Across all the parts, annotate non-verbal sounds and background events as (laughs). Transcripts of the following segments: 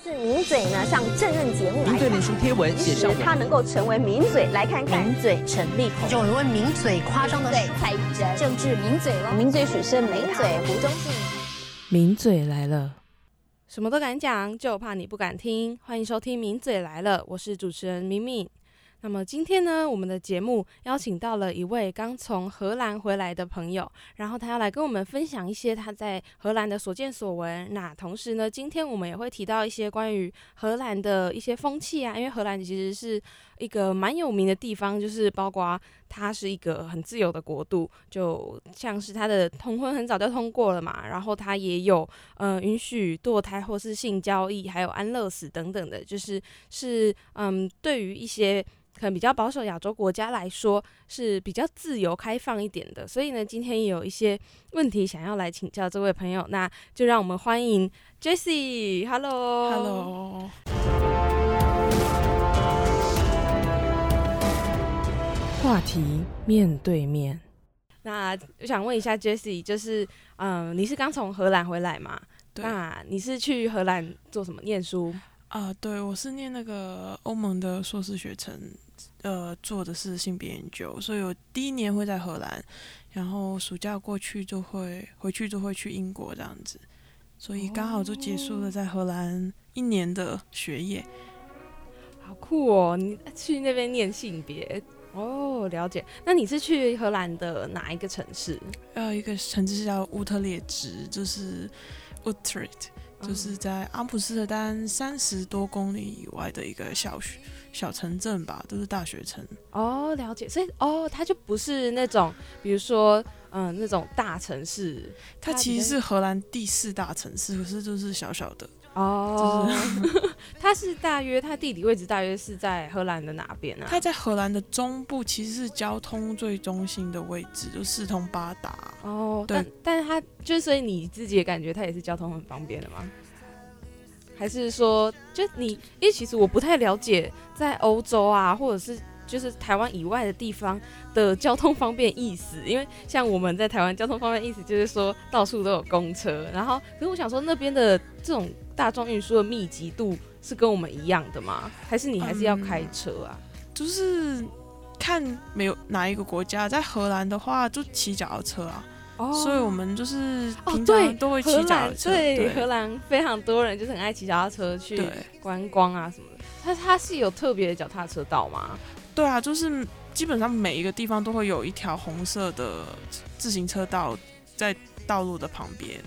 是名嘴呢上政论节目来名嘴脸书贴文写上他能够成为名嘴，来看看。名嘴陈立宏，有一位名嘴夸张的对蔡依珍，政治名嘴了，名嘴许胜名嘴胡忠信。名嘴来了，什么都敢讲，就怕你不敢听。欢迎收听《名嘴来了》，我是主持人敏敏。那么今天呢，我们的节目邀请到了一位刚从荷兰回来的朋友，然后他要来跟我们分享一些他在荷兰的所见所闻。那同时呢，今天我们也会提到一些关于荷兰的一些风气啊，因为荷兰其实是一个蛮有名的地方，就是包括它是一个很自由的国度，就像是它的同婚很早就通过了嘛，然后它也有呃允许堕胎或是性交易，还有安乐死等等的，就是是嗯对于一些。可能比较保守亚洲国家来说是比较自由开放一点的，所以呢，今天也有一些问题想要来请教这位朋友，那就让我们欢迎 Jessie，Hello，Hello，话题面对面，那我想问一下 Jessie，就是嗯，你是刚从荷兰回来吗？那你是去荷兰做什么念书？啊，对，我是念那个欧盟的硕士学程，呃，做的是性别研究，所以我第一年会在荷兰，然后暑假过去就会回去就会去英国这样子，所以刚好就结束了在荷兰一年的学业。好酷哦！你去那边念性别哦，了解。那你是去荷兰的哪一个城市？呃，一个城市叫乌特列支，就是 Utrecht。就是在阿姆斯特丹三十多公里以外的一个小学小城镇吧，都是大学城。哦，了解。所以哦，它就不是那种，比如说，嗯，那种大城市。它其实是荷兰第四大城市，可是就是小小的。哦，(laughs) 它是大约它地理位置大约是在荷兰的哪边呢？它在荷兰的中部，其实是交通最中心的位置，就四通八达。哦，但，但是它就所以你自己也感觉它也是交通很方便的吗？还是说，就你，因为其实我不太了解在欧洲啊，或者是就是台湾以外的地方的交通方便意思，因为像我们在台湾交通方便意思就是说到处都有公车，然后可是我想说那边的这种。大众运输的密集度是跟我们一样的吗？还是你还是要开车啊？就是看没有哪一个国家，在荷兰的话就骑脚踏车啊。哦，所以我们就是平常都会骑脚踏车。对，荷兰非常多人就是很爱骑脚踏车去观光啊什么的。它它是有特别的脚踏车道吗？对啊，就是基本上每一个地方都会有一条红色的自行车道在道路的旁边，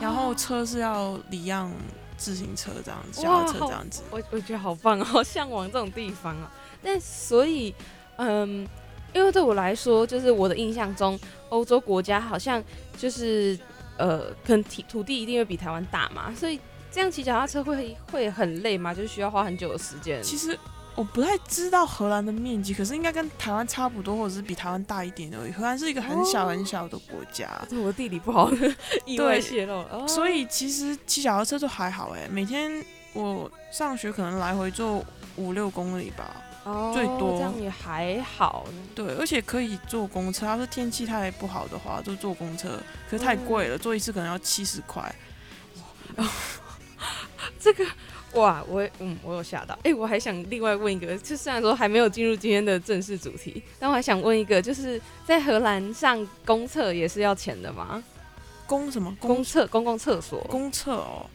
然后车是要礼让。自行车这样子，脚踏车这样子，我我觉得好棒哦，好向往这种地方啊。但所以，嗯，因为对我来说，就是我的印象中，欧洲国家好像就是呃，可能土土地一定会比台湾大嘛，所以这样骑脚踏车会会很累吗？就是需要花很久的时间。其实。我不太知道荷兰的面积，可是应该跟台湾差不多，或者是比台湾大一点而已。荷兰是一个很小很小的国家，我地理不好，意外泄露。所以其实骑脚踏车就还好哎，每天我上学可能来回坐五六公里吧，最多这样也还好。对，而且可以坐公车，要是天气太不好的话，就坐公车，可是太贵了，坐一次可能要七十块。(laughs) 这个。哇，我嗯，我有吓到。哎，我还想另外问一个，就虽然说还没有进入今天的正式主题，但我还想问一个，就是在荷兰上公厕也是要钱的吗？公什么？公厕？公共厕所？公厕哦，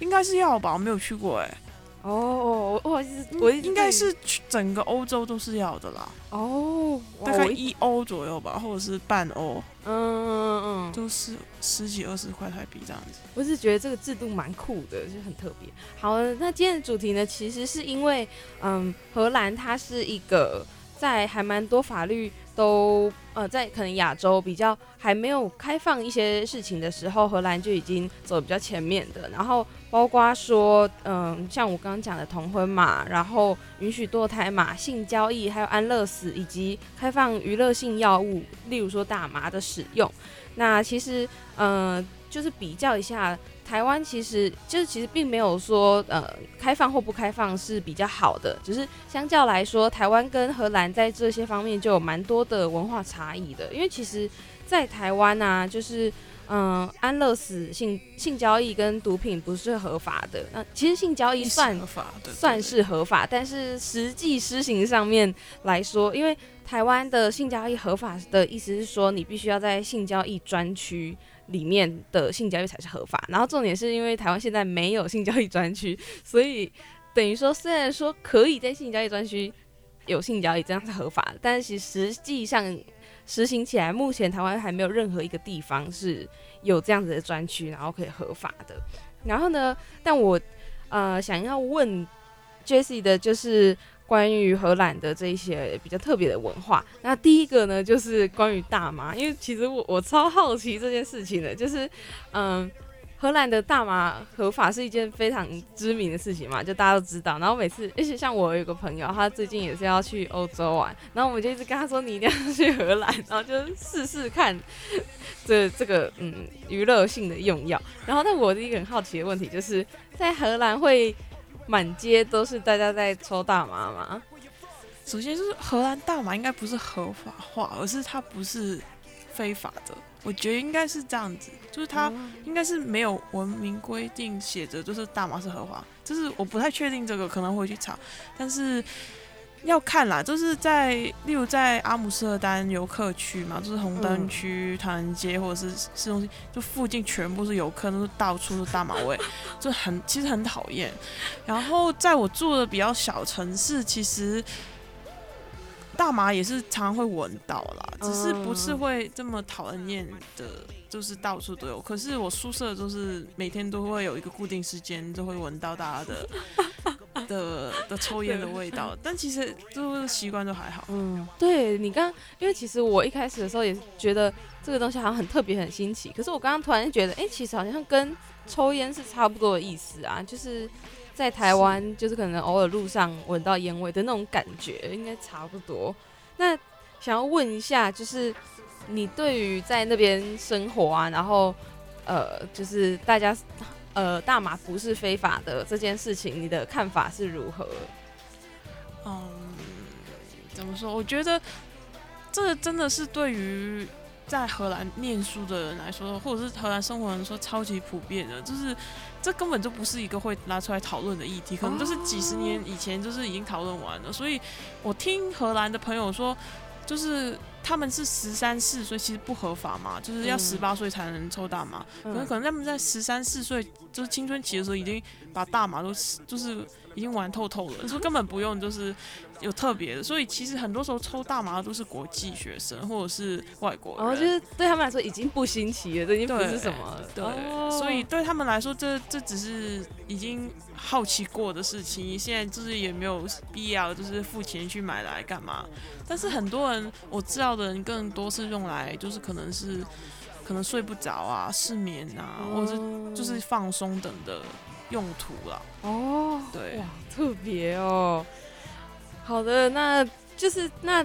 应该是要吧，我没有去过哎。哦，我我应该是整个欧洲都是要的啦。哦，大概一欧左右吧，或者是半欧。嗯嗯嗯，都是十几二十块台币这样子。我是觉得这个制度蛮酷的，就很特别。好，那今天的主题呢，其实是因为，嗯，荷兰它是一个在还蛮多法律。都呃，在可能亚洲比较还没有开放一些事情的时候，荷兰就已经走比较前面的。然后包括说，嗯，像我刚刚讲的同婚嘛，然后允许堕胎嘛，性交易，还有安乐死，以及开放娱乐性药物，例如说大麻的使用。那其实，嗯，就是比较一下。台湾其实就是其实并没有说呃开放或不开放是比较好的，只是相较来说，台湾跟荷兰在这些方面就有蛮多的文化差异的。因为其实，在台湾啊，就是嗯，安乐死性性交易跟毒品不是合法的。那其实性交易算合法的，算是合法，但是实际施行上面来说，因为台湾的性交易合法的意思是说，你必须要在性交易专区里面的性交易才是合法。然后重点是因为台湾现在没有性交易专区，所以等于说虽然说可以在性交易专区有性交易这样是合法，但是实际上。实行起来，目前台湾还没有任何一个地方是有这样子的专区，然后可以合法的。然后呢，但我呃想要问 Jesse 的就是关于荷兰的这一些比较特别的文化。那第一个呢，就是关于大麻，因为其实我我超好奇这件事情的，就是嗯。荷兰的大麻合法是一件非常知名的事情嘛，就大家都知道。然后每次，而且像我有个朋友，他最近也是要去欧洲玩，然后我们就一直跟他说，你一定要去荷兰，(laughs) 然后就试试看这这个嗯娱乐性的用药。然后，但我的一个很好奇的问题就是，在荷兰会满街都是大家在抽大麻吗？首先就是荷兰大麻应该不是合法化，而是它不是非法的。我觉得应该是这样子，就是它应该是没有文明规定写着，就是大麻是合法，就是我不太确定这个，可能会去查，但是要看啦，就是在例如在阿姆斯特丹游客区嘛，就是红灯区、唐人街或者是市中心，就附近全部是游客，都是到处都是大马味，(laughs) 就很其实很讨厌。然后在我住的比较小城市，其实。大麻也是常常会闻到啦，只是不是会这么讨人厌的，就是到处都有。可是我宿舍就是每天都会有一个固定时间，就会闻到大家的 (laughs) 的的抽烟的味道。但其实就习惯都还好。嗯，对你刚，因为其实我一开始的时候也是觉得这个东西好像很特别、很新奇。可是我刚刚突然觉得，哎，其实好像跟抽烟是差不多的意思啊，就是。在台湾，就是可能偶尔路上闻到烟味的那种感觉，应该差不多。那想要问一下，就是你对于在那边生活啊，然后呃，就是大家呃大麻不是非法的这件事情，你的看法是如何？嗯，怎么说？我觉得这真的是对于。在荷兰念书的人来说，或者是荷兰生活人说，超级普遍的，就是这根本就不是一个会拿出来讨论的议题，可能就是几十年以前就是已经讨论完了。所以我听荷兰的朋友说，就是他们是十三四岁，其实不合法嘛，就是要十八岁才能抽大麻。可能可能他们在十三四岁，就是青春期的时候，已经把大麻都就是已经玩透透了，就根本不用就是。有特别的，所以其实很多时候抽大麻都是国际学生或者是外国人，就是对他们来说已经不新奇了，这已经不是什么。对，所以对他们来说，这这只是已经好奇过的事情，现在就是也没有必要就是付钱去买来干嘛。但是很多人我知道的人更多是用来就是可能是可能睡不着啊、失眠啊，或者是就是放松等的用途了。哦，对，哇，特别哦。好的，那就是那，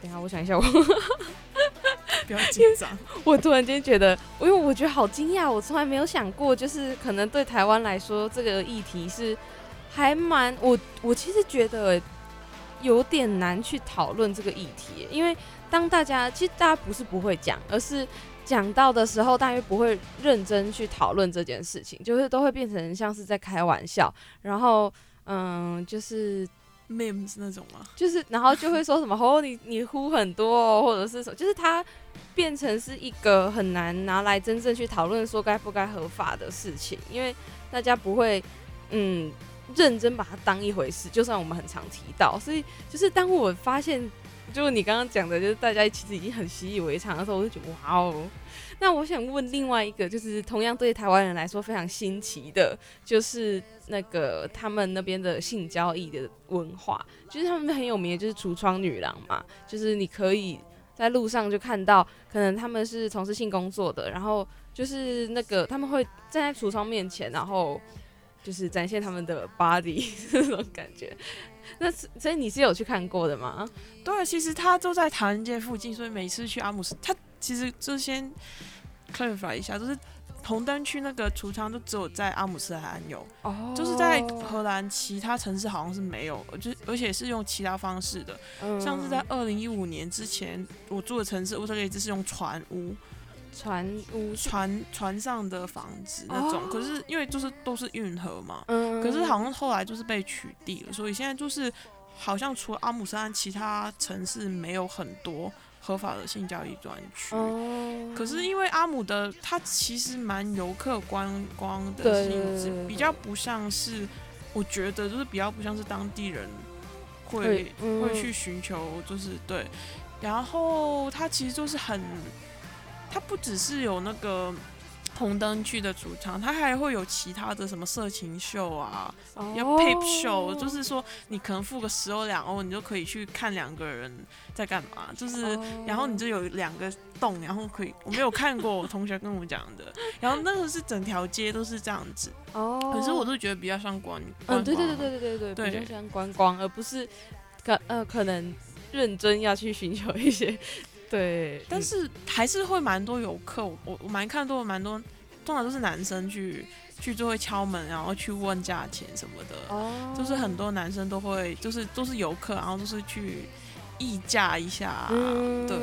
等下我想一下，我 (laughs) 不要紧张。(laughs) 我突然间觉得，因为我觉得好惊讶，我从来没有想过，就是可能对台湾来说，这个议题是还蛮我我其实觉得有点难去讨论这个议题，因为当大家其实大家不是不会讲，而是讲到的时候，大约不会认真去讨论这件事情，就是都会变成像是在开玩笑，然后嗯，就是。memes 那种吗？就是，然后就会说什么 (laughs) 哦，你你呼很多哦，或者是什么，就是它变成是一个很难拿来真正去讨论说该不该合法的事情，因为大家不会嗯认真把它当一回事。就算我们很常提到，所以就是当我发现，就是你刚刚讲的，就是大家其实已经很习以为常的时候，我就觉得哇哦。那我想问另外一个，就是同样对台湾人来说非常新奇的，就是那个他们那边的性交易的文化，就是他们很有名的，就是橱窗女郎嘛，就是你可以在路上就看到，可能他们是从事性工作的，然后就是那个他们会站在橱窗面前，然后就是展现他们的 body (laughs) 这种感觉。那所以你是有去看过的吗？对，其实他都在唐人街附近，所以每次去阿姆斯，他其实就先 clarify 一下，就是红灯区那个橱窗都只有在阿姆斯特丹有，哦，就是在荷兰其他城市好像是没有，就而且是用其他方式的，像是在二零一五年之前，我住的城市乌特雷兹是用船屋。船屋船船上的房子那种，哦。可是因为就是都是运河嘛，嗯。可是好像后来就是被取缔了，所以现在就是好像除了阿姆斯特丹，其他城市没有很多合法的性交易专区。哦，可是因为阿姆的它其实蛮游客观光的对性质，比较不像是，我觉得就是比较不像是当地人会会嗯。会去寻求，就是对，然后它其实就是很，它不只是有那个红灯区的主场，它还会有其他的什么色情秀啊，要 show，、哦就是说你可能付个十欧两欧，你就可以去看两个人在干嘛，就是。哦然后你就有两个洞，然后可以，我没有看过，我同学跟我讲的。然后那个是整条街都是这样子，哦，可是我都觉得比较像观，嗯，对对对对对对对，比较像观光，而不是可呃可能认真要去寻求一些对，但是还是会蛮多游客，我我蛮看多蛮多，通常都是男生去去就会敲门，然后去问价钱什么的，哦，就是很多男生都会，就是都是游客，然后都是去议价一下啊、嗯对。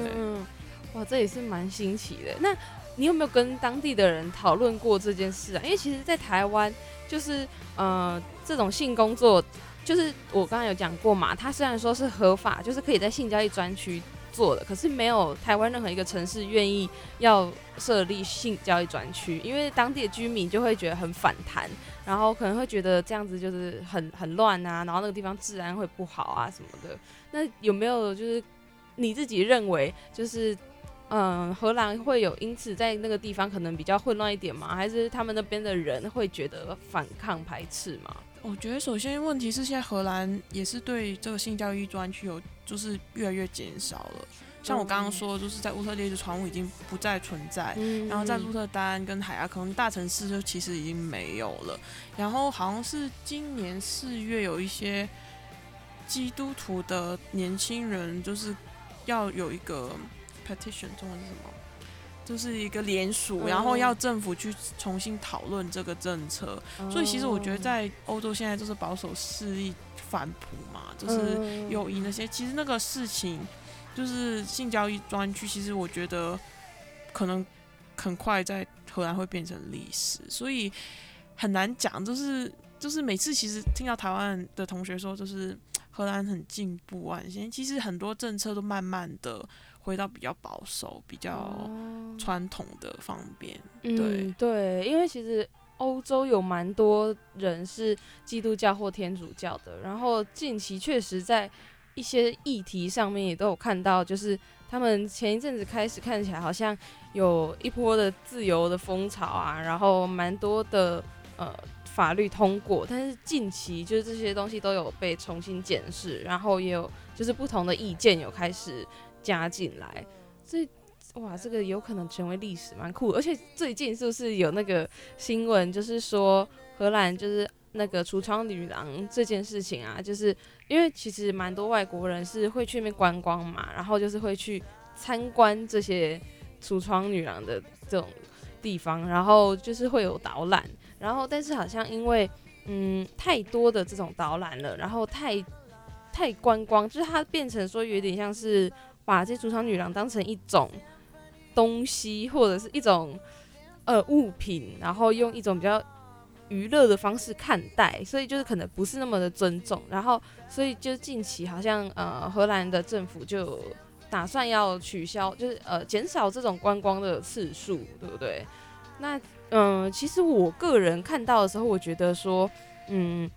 哇，这也是蛮新奇的。那你有没有跟当地的人讨论过这件事啊？因为其实，在台湾，就是呃，这种性工作，就是我刚刚有讲过嘛，它虽然说是合法，就是可以在性交易专区做的，可是没有台湾任何一个城市愿意要设立性交易专区，因为当地的居民就会觉得很反弹，然后可能会觉得这样子就是很很乱啊，然后那个地方治安会不好啊什么的。那有没有就是你自己认为就是？嗯，荷兰会有因此在那个地方可能比较混乱一点吗？还是他们那边的人会觉得反抗排斥吗？我觉得首先问题是现在荷兰也是对这个性教育专区有就是越来越减少了。像我刚刚说，就是在乌特列的船务已经不再存在，嗯然后在鹿特丹跟海牙可能大城市就其实已经没有了。然后好像是今年四月有一些基督徒的年轻人，就是要有一个 petition，中文是什么？就是一个联署，嗯然后要政府去重新讨论这个政策。所以其实我觉得在欧洲现在就是保守势力反扑嘛，就是嗯友谊那些，其实那个事情就是性交易专区，其实我觉得可能很快在荷兰会变成历史，所以很难讲。就是就是每次其实听到台湾的同学说，就是荷兰很进步啊，现在其实很多政策都慢慢的回到比较保守、比较哦传统的方面。嗯对对，因为其实欧洲有蛮多人是基督教或天主教的，然后近期确实在一些议题上面也都有看到，就是他们前一阵子开始看起来好像有一波的自由的风潮啊，然后蛮多的呃法律通过，但是近期就是这些东西都有被重新检视，然后也有就是不同的意见有开始加进来，所以哇，这个有可能成为历史，蛮酷。而且最近是不是有那个新闻，就是说荷兰就是那个橱窗女郎这件事情啊，就是因为其实蛮多外国人是会去那边观光嘛，然后就是会去参观这些橱窗女郎的这种地方，然后就是会有导览，然后但是好像因为嗯太多的这种导览了，然后太太观光，就是它变成说有点像是把这主场女郎当成一种东西或者是一种呃物品，然后用一种比较娱乐的方式看待，所以就是可能不是那么的尊重。然后所以就近期好像呃荷兰的政府就打算要取消，就是呃减少这种观光的次数，对不对？那嗯、其实我个人看到的时候，我觉得说，嗯，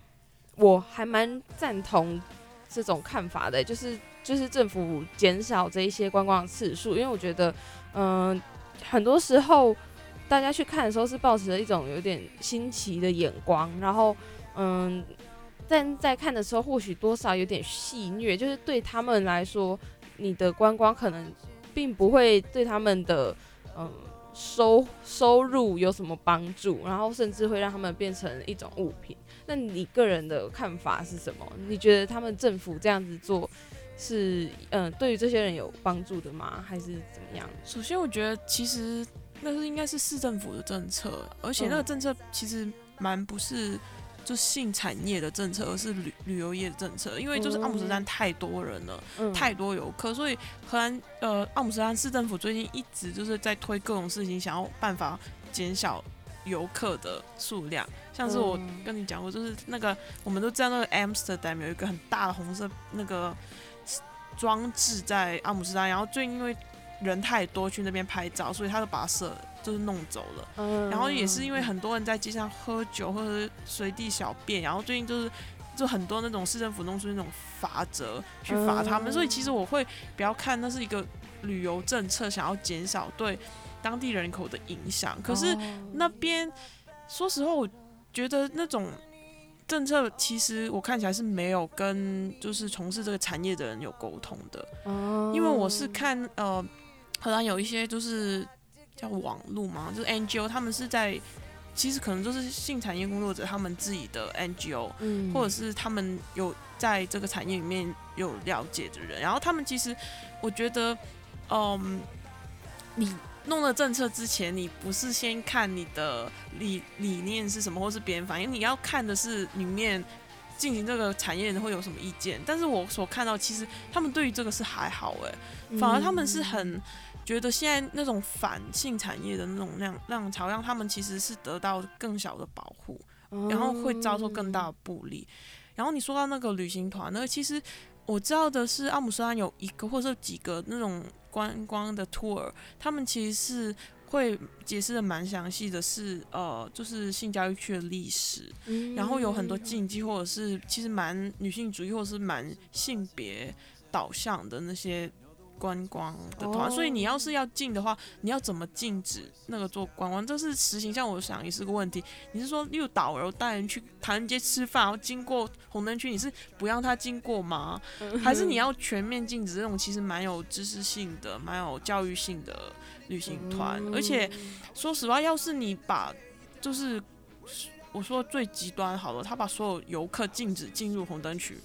我还蛮赞同这种看法的，就是就是政府减少这一些观光次数，因为我觉得，嗯、很多时候大家去看的时候是抱持着一种有点新奇的眼光，然后，嗯，但在看的时候或许多少有点戏谑，就是对他们来说，你的观光可能并不会对他们的，嗯。收收入有什么帮助？然后甚至会让他们变成一种物品。那你个人的看法是什么？你觉得他们政府这样子做是嗯、对于这些人有帮助的吗？还是怎么样？首先，我觉得其实那是应该是市政府的政策，而且那个嗯政策其实蛮不是就性产业的政策，而是旅旅游业的政策。因为就是阿姆斯特丹太多人了，太多游客，所以荷兰呃阿姆斯特丹市政府最近一直就是在推各种事情，想要办法减小游客的数量。像是我跟你讲过，就是那个我们都知道那个 Amsterdam 有一个很大的红色那个装置在阿姆斯特丹，然后最因为人太多去那边拍照，所以他就把它设就是弄走了。然后也是因为很多人在街上喝酒或者是随地小便，然后最近就是就很多那种市政府弄出那种罚则去罚他们。所以其实我会比较看那是一个旅游政策，想要减少对当地人口的影响。可是那边说实话，我觉得那种政策其实我看起来是没有跟就是从事这个产业的人有沟通的。因为我是看呃。荷兰有一些就是叫网络嘛，就是 NGO，他们是在其实可能就是性产业工作者他们自己的 NGO，嗯，或者是他们有在这个产业里面有了解的人，然后他们其实我觉得，嗯，你弄了政策之前，你不是先看你的理理念是什么，或是别人反应，你要看的是里面进行这个产业人会有什么意见。但是我所看到，其实他们对于这个是还好，哎，反而他们是很。觉得现在那种反性产业的那种浪浪潮，让他们其实是得到更小的保护，然后会遭受更大的不利。然后你说到那个旅行团，那个其实我知道的是，阿姆斯特丹有一个或者几个那种观光的 tour，他们其实是会解释的蛮详细的，是呃，就是性教育区的历史，然后有很多禁忌，或者是其实蛮女性主义，或者是蛮性别导向的那些。观光的团，所以你要是要禁的话，你要怎么禁止那个做观光？这是实行，像我想也是个问题。你是说，又导游带人去唐人街吃饭，然后经过红灯区，你是不让他经过吗？还是你要全面禁止这种其实蛮有知识性的、蛮有教育性的旅行团？而且说实话，要是你把就是我说最极端好了，他把所有游客禁止进入红灯区。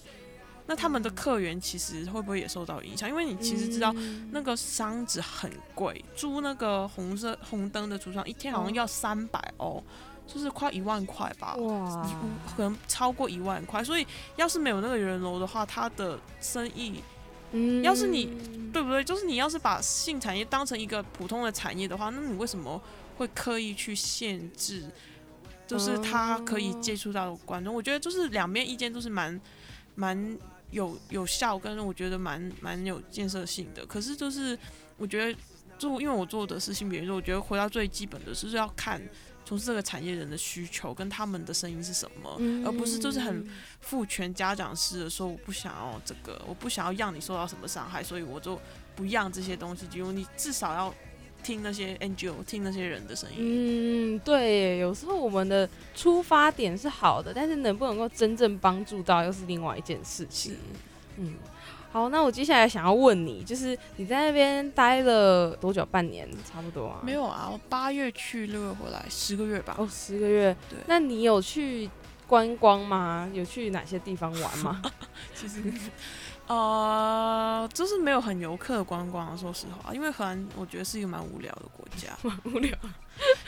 那他们的客源其实会不会也受到影响？因为你其实知道那个箱子很贵，租那个红色红灯的橱窗一天好像要三百欧，就是快一万块吧，哇，可能超过一万块。所以要是没有那个人楼的话，他的生意，嗯，要是你对不对？就是你要是把性产业当成一个普通的产业的话，那你为什么会刻意去限制？就是他可以接触到观众，我觉得就是两边意见都是蛮蛮。有有效，跟我觉得蛮蛮有建设性的。可是就是我觉得做，因为我做的是性别说，我觉得回到最基本的是要看从事这个产业人的需求跟他们的声音是什么，而不是就是很父权家长式的说我不想要这个，我不想要让你受到什么伤害，所以我就不让这些东西进入。你至少要。听那些 NGO，听那些人的声音。嗯，对，有时候我们的出发点是好的，但是能不能够真正帮助到，又是另外一件事情。嗯，好，那我接下来想要问你，就是你在那边待了多久？半年，差不多啊？没有啊，我八月去，六月回来，十个月吧。哦，十个月。对。那你有去观光吗？有去哪些地方玩吗？(laughs) 其实。呃，就是没有很游客的观光，说实话，因为荷兰我觉得是一个蛮无聊的国家，(laughs) 蛮无聊，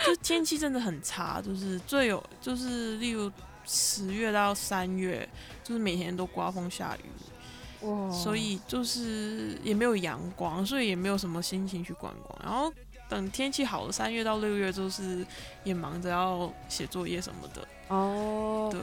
就天气真的很差，就是最有就是例如十月到三月，就是每天都刮风下雨，哇，所以就是也没有阳光，所以也没有什么心情去观光。然后等天气好了，三月到六月就是也忙着要写作业什么的。哦，对，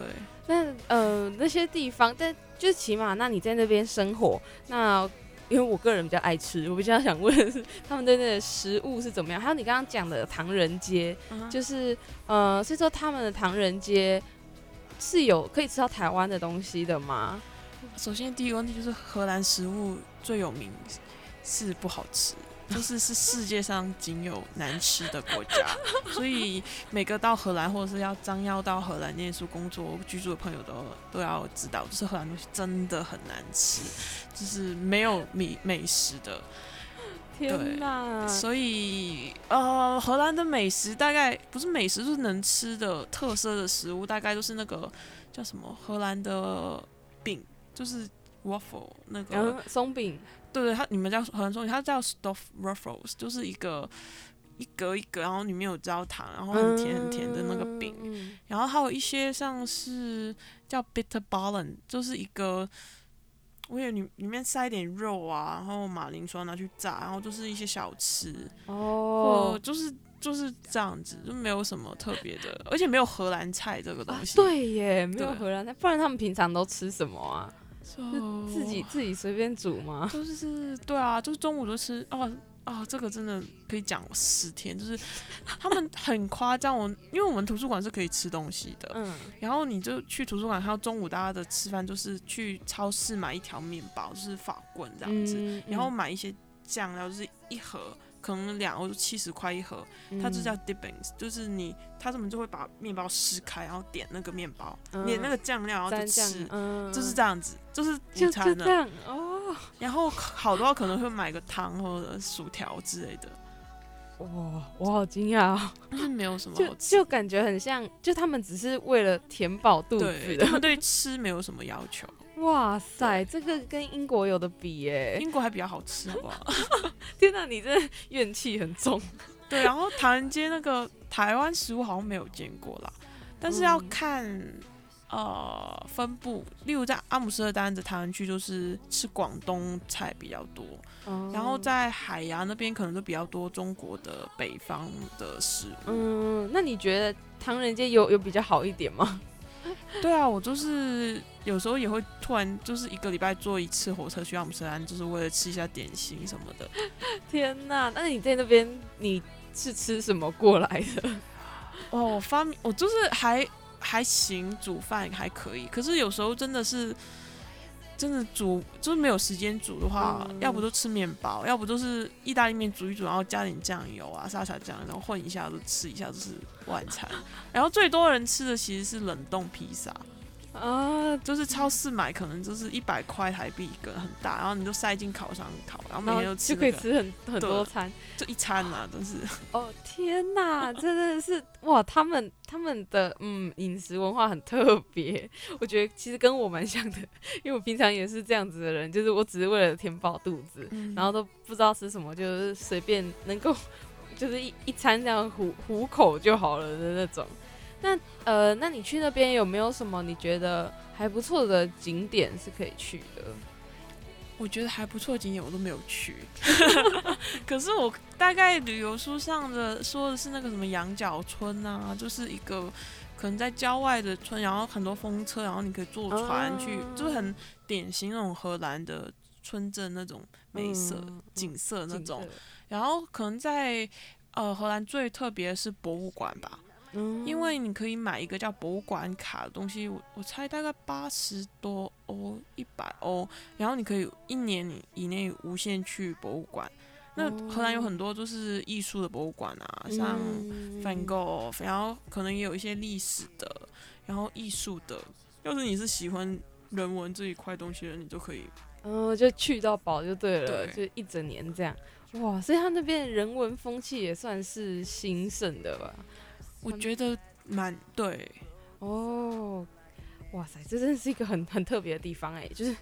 那呃那些地方，但就起码，那你在那边生活，那因为我个人比较爱吃，我比较想问的是，他们的那个食物是怎么样？还有你刚刚讲的唐人街，就是呃，所以说他们的唐人街是有可以吃到台湾的东西的吗？首先第一个问题就是荷兰食物最有名是不好吃。就是是世界上仅有难吃的国家，(laughs) 所以每个到荷兰或者是要张要到荷兰念书、工作、居住的朋友都都要知道，就是荷兰东西真的很难吃，就是没有美美食的。天哪！所以呃，荷兰的美食大概不是美食，就是能吃的特色的食物，大概就是那个叫什么荷兰的饼，就是 waffle 那个松饼。对对，它你们叫荷兰松饼，它叫 stuff ruffles，就是一个一格一格，然后里面有焦糖，然后很甜很甜的那个饼。嗯然后还有一些像是叫 bitter ballen，就是一个，我也里里面塞一点肉啊，然后马铃薯拿去炸，然后就是一些小吃，哦或，就是就是这样子，就没有什么特别的，而且没有荷兰菜这个东啊西。对耶，没有荷兰菜，不然他们平常都吃什么啊？就自己自己随便煮吗？就是对啊，就是中午就吃哦哦，这个真的可以讲十天，就是 (laughs) 他们很夸张。我因为我们图书馆是可以吃东西的，嗯，然后你就去图书馆，还有中午大家的吃饭就是去超市买一条面包，就是法棍这样子，嗯然后买一些酱料，就是一盒。可能两欧七十块一盒，嗯它就叫 dippings，就是你，他他们就会把面包撕开，然后点那个面包，嗯。点那个酱料，然后就吃，，嗯，就是这样子，就是就午餐了。就这样哦，然后好多可能会买个汤或者薯条之类的，哇，我好惊讶哦，但是没有什么就好吃。就感觉很像，就他们只是为了填饱肚对，子他们对吃没有什么要求。哇塞，这个跟英国有的比耶！英国还比较好吃，好不好？天哪，你这怨气很重。对，然后唐人街那个台湾食物好像没有见过啦，但是要嗯看、呃分布，例如在阿姆斯特丹的唐人区就是吃广东菜比较多，然后在海牙那边可能就比较多中国的北方的食物。嗯，那你觉得唐人街有有比较好一点吗？(laughs) 对啊，我就是有时候也会突然就是一个礼拜坐一次火车去阿姆斯特丹，就是为了吃一下点心什么的。(laughs) 天哪，那你在那边你是吃什么过来的？(laughs) 哦，我发明我就是还还行，煮饭还可以，可是有时候真的是真的煮就是没有时间煮的话，嗯要不就吃面包，要不就是意大利面煮一煮，然后加点酱油啊、沙茶酱，然后混一下就吃一下，就是晚餐。然后最多人吃的其实是冷冻披萨，啊，就是超市买可能就是一百块台币一个很大，然后你就塞进烤箱烤，然后每天都吃、后就，可以吃很很多餐。就一餐啊，都是 (laughs) 哦天哪，真的是哇！他们他们的嗯饮食文化很特别，我觉得其实跟我蛮像的，因为我平常也是这样子的人，就是我只是为了填饱肚子，嗯然后都不知道吃什么，就是随便能够 (laughs) 就是一一餐这样糊糊口就好了的那种。那呃，那你去那边有没有什么你觉得还不错的景点是可以去的？我觉得还不错的景点我都没有去，(laughs) 可是我大概旅游书上的说的是那个什么羊角村啊，就是一个可能在郊外的村，然后很多风车，然后你可以坐船去，哦就是很典型那种荷兰的村镇那种美色、嗯景色那种。然后可能在呃荷兰最特别的是博物馆吧，嗯因为你可以买一个叫博物馆卡的东西，我我猜大概八十多欧、一百欧，然后你可以一年以内无限去博物馆。那荷兰有很多就是艺术的博物馆啊，像嗯梵高，然后可能也有一些历史的，然后艺术的。要是你是喜欢人文这一块东西的，你就可以。嗯，就去到饱就对了，对就一整年这样。哇，所以他那边人文风气也算是兴盛的吧？我觉得蛮对，哦，哇塞，这真的是一个很很特别的地方哎，就是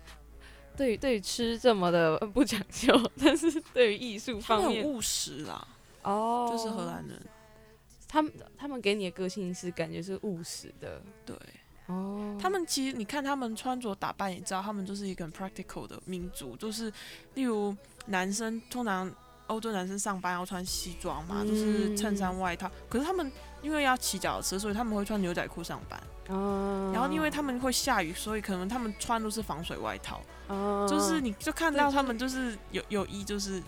对于对于吃这么的不讲究，但是对于艺术方面很务实啦，哦，就是荷兰人。他们他们给你的个性是感觉是务实的。对，哦，他们其实你看他们穿着打扮，也知道他们就是一个很 practical 的民族，就是例如男生通常欧洲男生上班要穿西装嘛，嗯就是衬衫外套，可是他们因为要骑脚踏车，所以他们会穿牛仔裤上班。哦，然后因为他们会下雨，所以可能他们穿都是防水外套，哦就是你就看到他们就是有有衣就是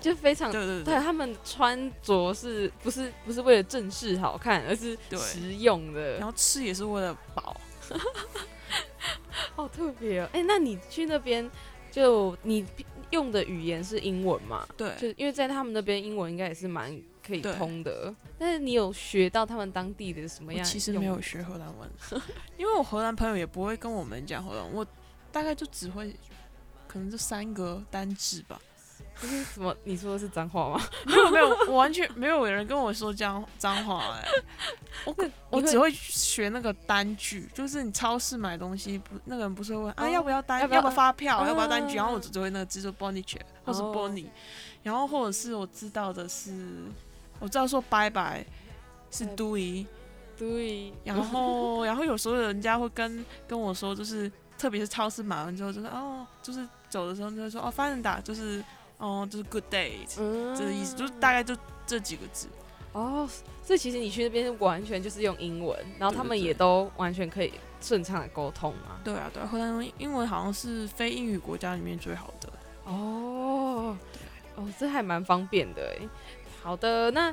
就非常对对对他们穿着是不是不是为了正式好看，而是实用的然。后吃也是为了饱。(laughs) 好特别哦！哎、那你去那边就你用的语言是英文嘛？对，就因为在他们那边英文应该也是蛮可以通的。但是你有学到他们当地的什么样？我其实没有。学荷兰文，(laughs) 因为我荷兰朋友也不会跟我们讲荷兰，我大概就只会可能就三个单字吧。这是什么？你说的是脏话吗？(laughs) 没有没有，我完全没有人跟我说脏脏话哎、(laughs) 我我只会学那个单据，就是你超市买东西不，那个人不是会问啊、哦要不要单要不要发票、啊。要不要单据，然后我只会那个字说 Bonnie 或是哦。Bonnie，、然后或者是我知道的是，我知道说拜拜是拜 do 一，对，然后 (laughs) 然后有时候人家会跟跟我说，就是特别是超市买完之后，就是哦，就是走的时候就会说哦，发人打就是哦，就是 good day，、嗯这个意思，就是大概就这几个字。哦，所以其实你去那边完全就是用英文，然后他们也都完全可以顺畅的沟通嘛。对啊，对啊，荷兰用英文好像是非英语国家里面最好的。哦，哦，这还蛮方便的哎。好的，那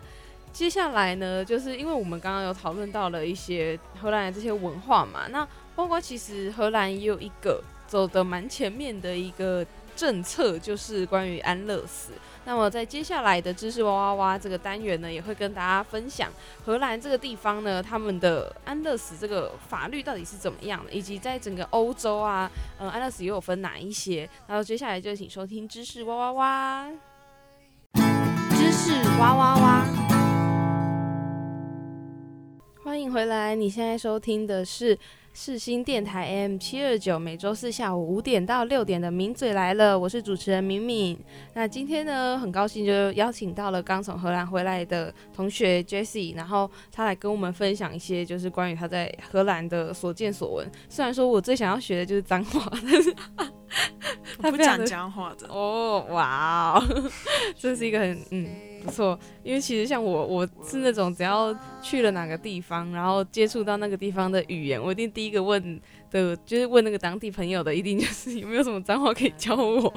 接下来呢，就是因为我们刚刚有讨论到了一些荷兰的这些文化嘛，那包括其实荷兰也有一个走的蛮前面的一个政策，就是关于安乐死。那么在接下来的知识哇哇哇这个单元呢，也会跟大家分享荷兰这个地方呢，他们的安乐死这个法律到底是怎么样的，以及在整个欧洲啊，呃，安乐死又有分哪一些？然后接下来就请收听知识哇哇哇，知识哇哇哇。欢迎回来！你现在收听的是世新电台 M 七二九，每周四下午五点到六点的《名嘴来了》，我是主持人敏敏。那今天呢，很高兴就邀请到了刚从荷兰回来的同学 Jessie，然后他来跟我们分享一些就是关于他在荷兰的所见所闻。虽然说我最想要学的就是脏话，但是他不讲脏话的，哦，哇哦，(laughs) 这是一个很嗯不错，因为其实像我，我是那种只要去了哪个地方，然后接触到那个地方的语言，我一定第一个问的就是问那个当地朋友的，一定就是有没有什么脏话可以教我。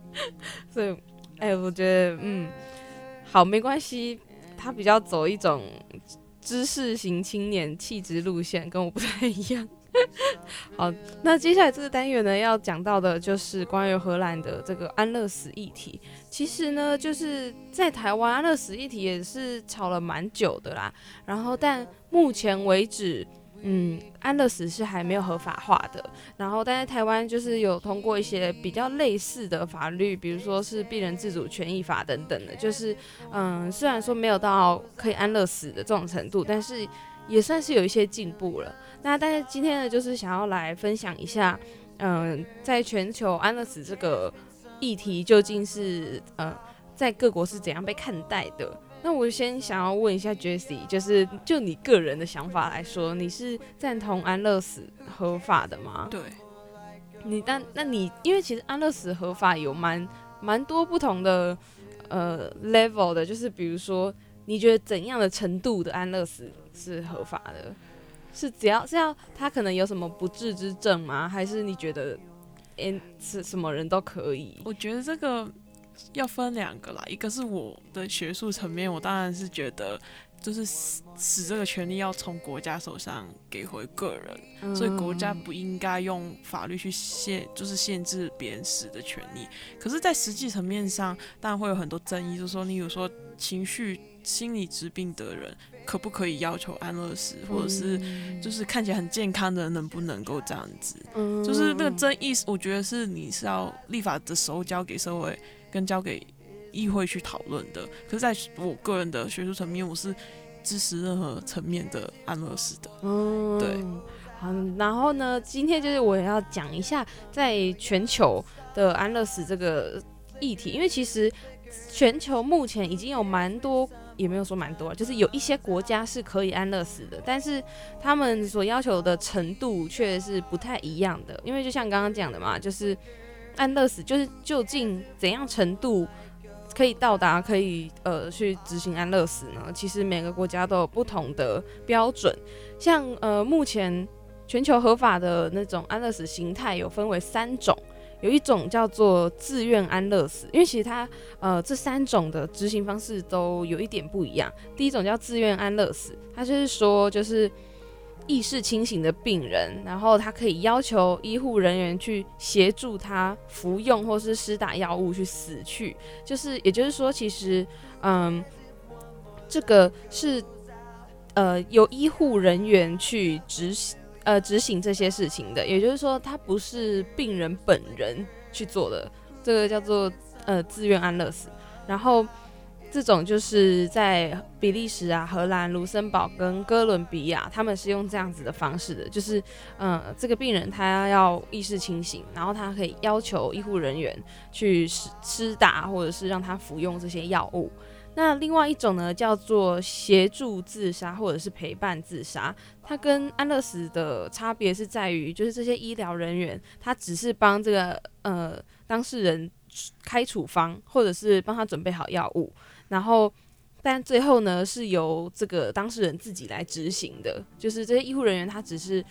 (laughs) 所以，哎，我觉得嗯，好，没关系，他比较走一种知识型青年气质路线，跟我不太一样。(laughs) 好，那接下来这个单元呢，要讲到的就是关于荷兰的这个安乐死议题。其实呢，就是在台湾安乐死议题也是吵了蛮久的啦。然后，但目前为止，嗯，安乐死是还没有合法化的。然后，但是台湾就是有通过一些比较类似的法律，比如说是病人自主权益法等等的。就是，嗯，虽然说没有到可以安乐死的这种程度，但是也算是有一些进步了。那但是今天呢，就是想要来分享一下，嗯，在全球安乐死这个议题究竟是呃在各国是怎样被看待的？那我先想要问一下 Jessie，就是就你个人的想法来说，你是赞同安乐死合法的吗？对，你但那你因为其实安乐死合法有蛮蛮多不同的呃 level 的，就是比如说你觉得怎样的程度的安乐死是合法的？是只要是要他可能有什么不治之症吗？还是你觉得嗯是什么人都可以？我觉得这个要分两个啦，一个是我的学术层面，我当然是觉得就是死死这个权利要从国家手上给回个人，所以国家嗯不应该用法律去限，就是限制别人死的权利。可是，在实际层面上，当然会有很多争议，就是说，你有说情绪、心理疾病的人可不可以要求安乐死，或者是就是看起来很健康的人能不能够这样子？嗯就是那个争议，我觉得是你是要立法的时候交给社会跟交给议会去讨论的。可是，在我个人的学术层面，我是支持任何层面的安乐死的。嗯，对。好，然后呢，今天就是我也要讲一下在全球的安乐死这个议题，因为其实全球目前已经有蛮多，也没有说蛮多，就是有一些国家是可以安乐死的，但是他们所要求的程度却是不太一样的。因为就像刚刚讲的嘛，就是安乐死就是究竟怎样程度可以到达可以呃去执行安乐死呢？其实每个国家都有不同的标准。像呃目前全球合法的那种安乐死形态有分为三种，有一种叫做自愿安乐死，因为其实它呃这三种的执行方式都有一点不一样。第一种叫自愿安乐死，它就是说就是。意识清醒的病人，然后他可以要求医护人员去协助他服用或是施打药物去死去，就是也就是说，其实嗯，这个是呃由医护人员去执行呃执行这些事情的，也就是说，他不是病人本人去做的，这个叫做呃自愿安乐死，然后。这种就是在比利时啊、荷兰、卢森堡跟哥伦比亚，他们是用这样子的方式的，就是，嗯，这个病人他要意识清醒，然后他可以要求医护人员去施打或者是让他服用这些药物。那另外一种呢，叫做协助自杀或者是陪伴自杀，它跟安乐死的差别是在于，就是这些医疗人员他只是帮这个呃当事人开处方，或者是帮他准备好药物。然后，但最后呢，是由这个当事人自己来执行的。就是这些医护人员，他只是，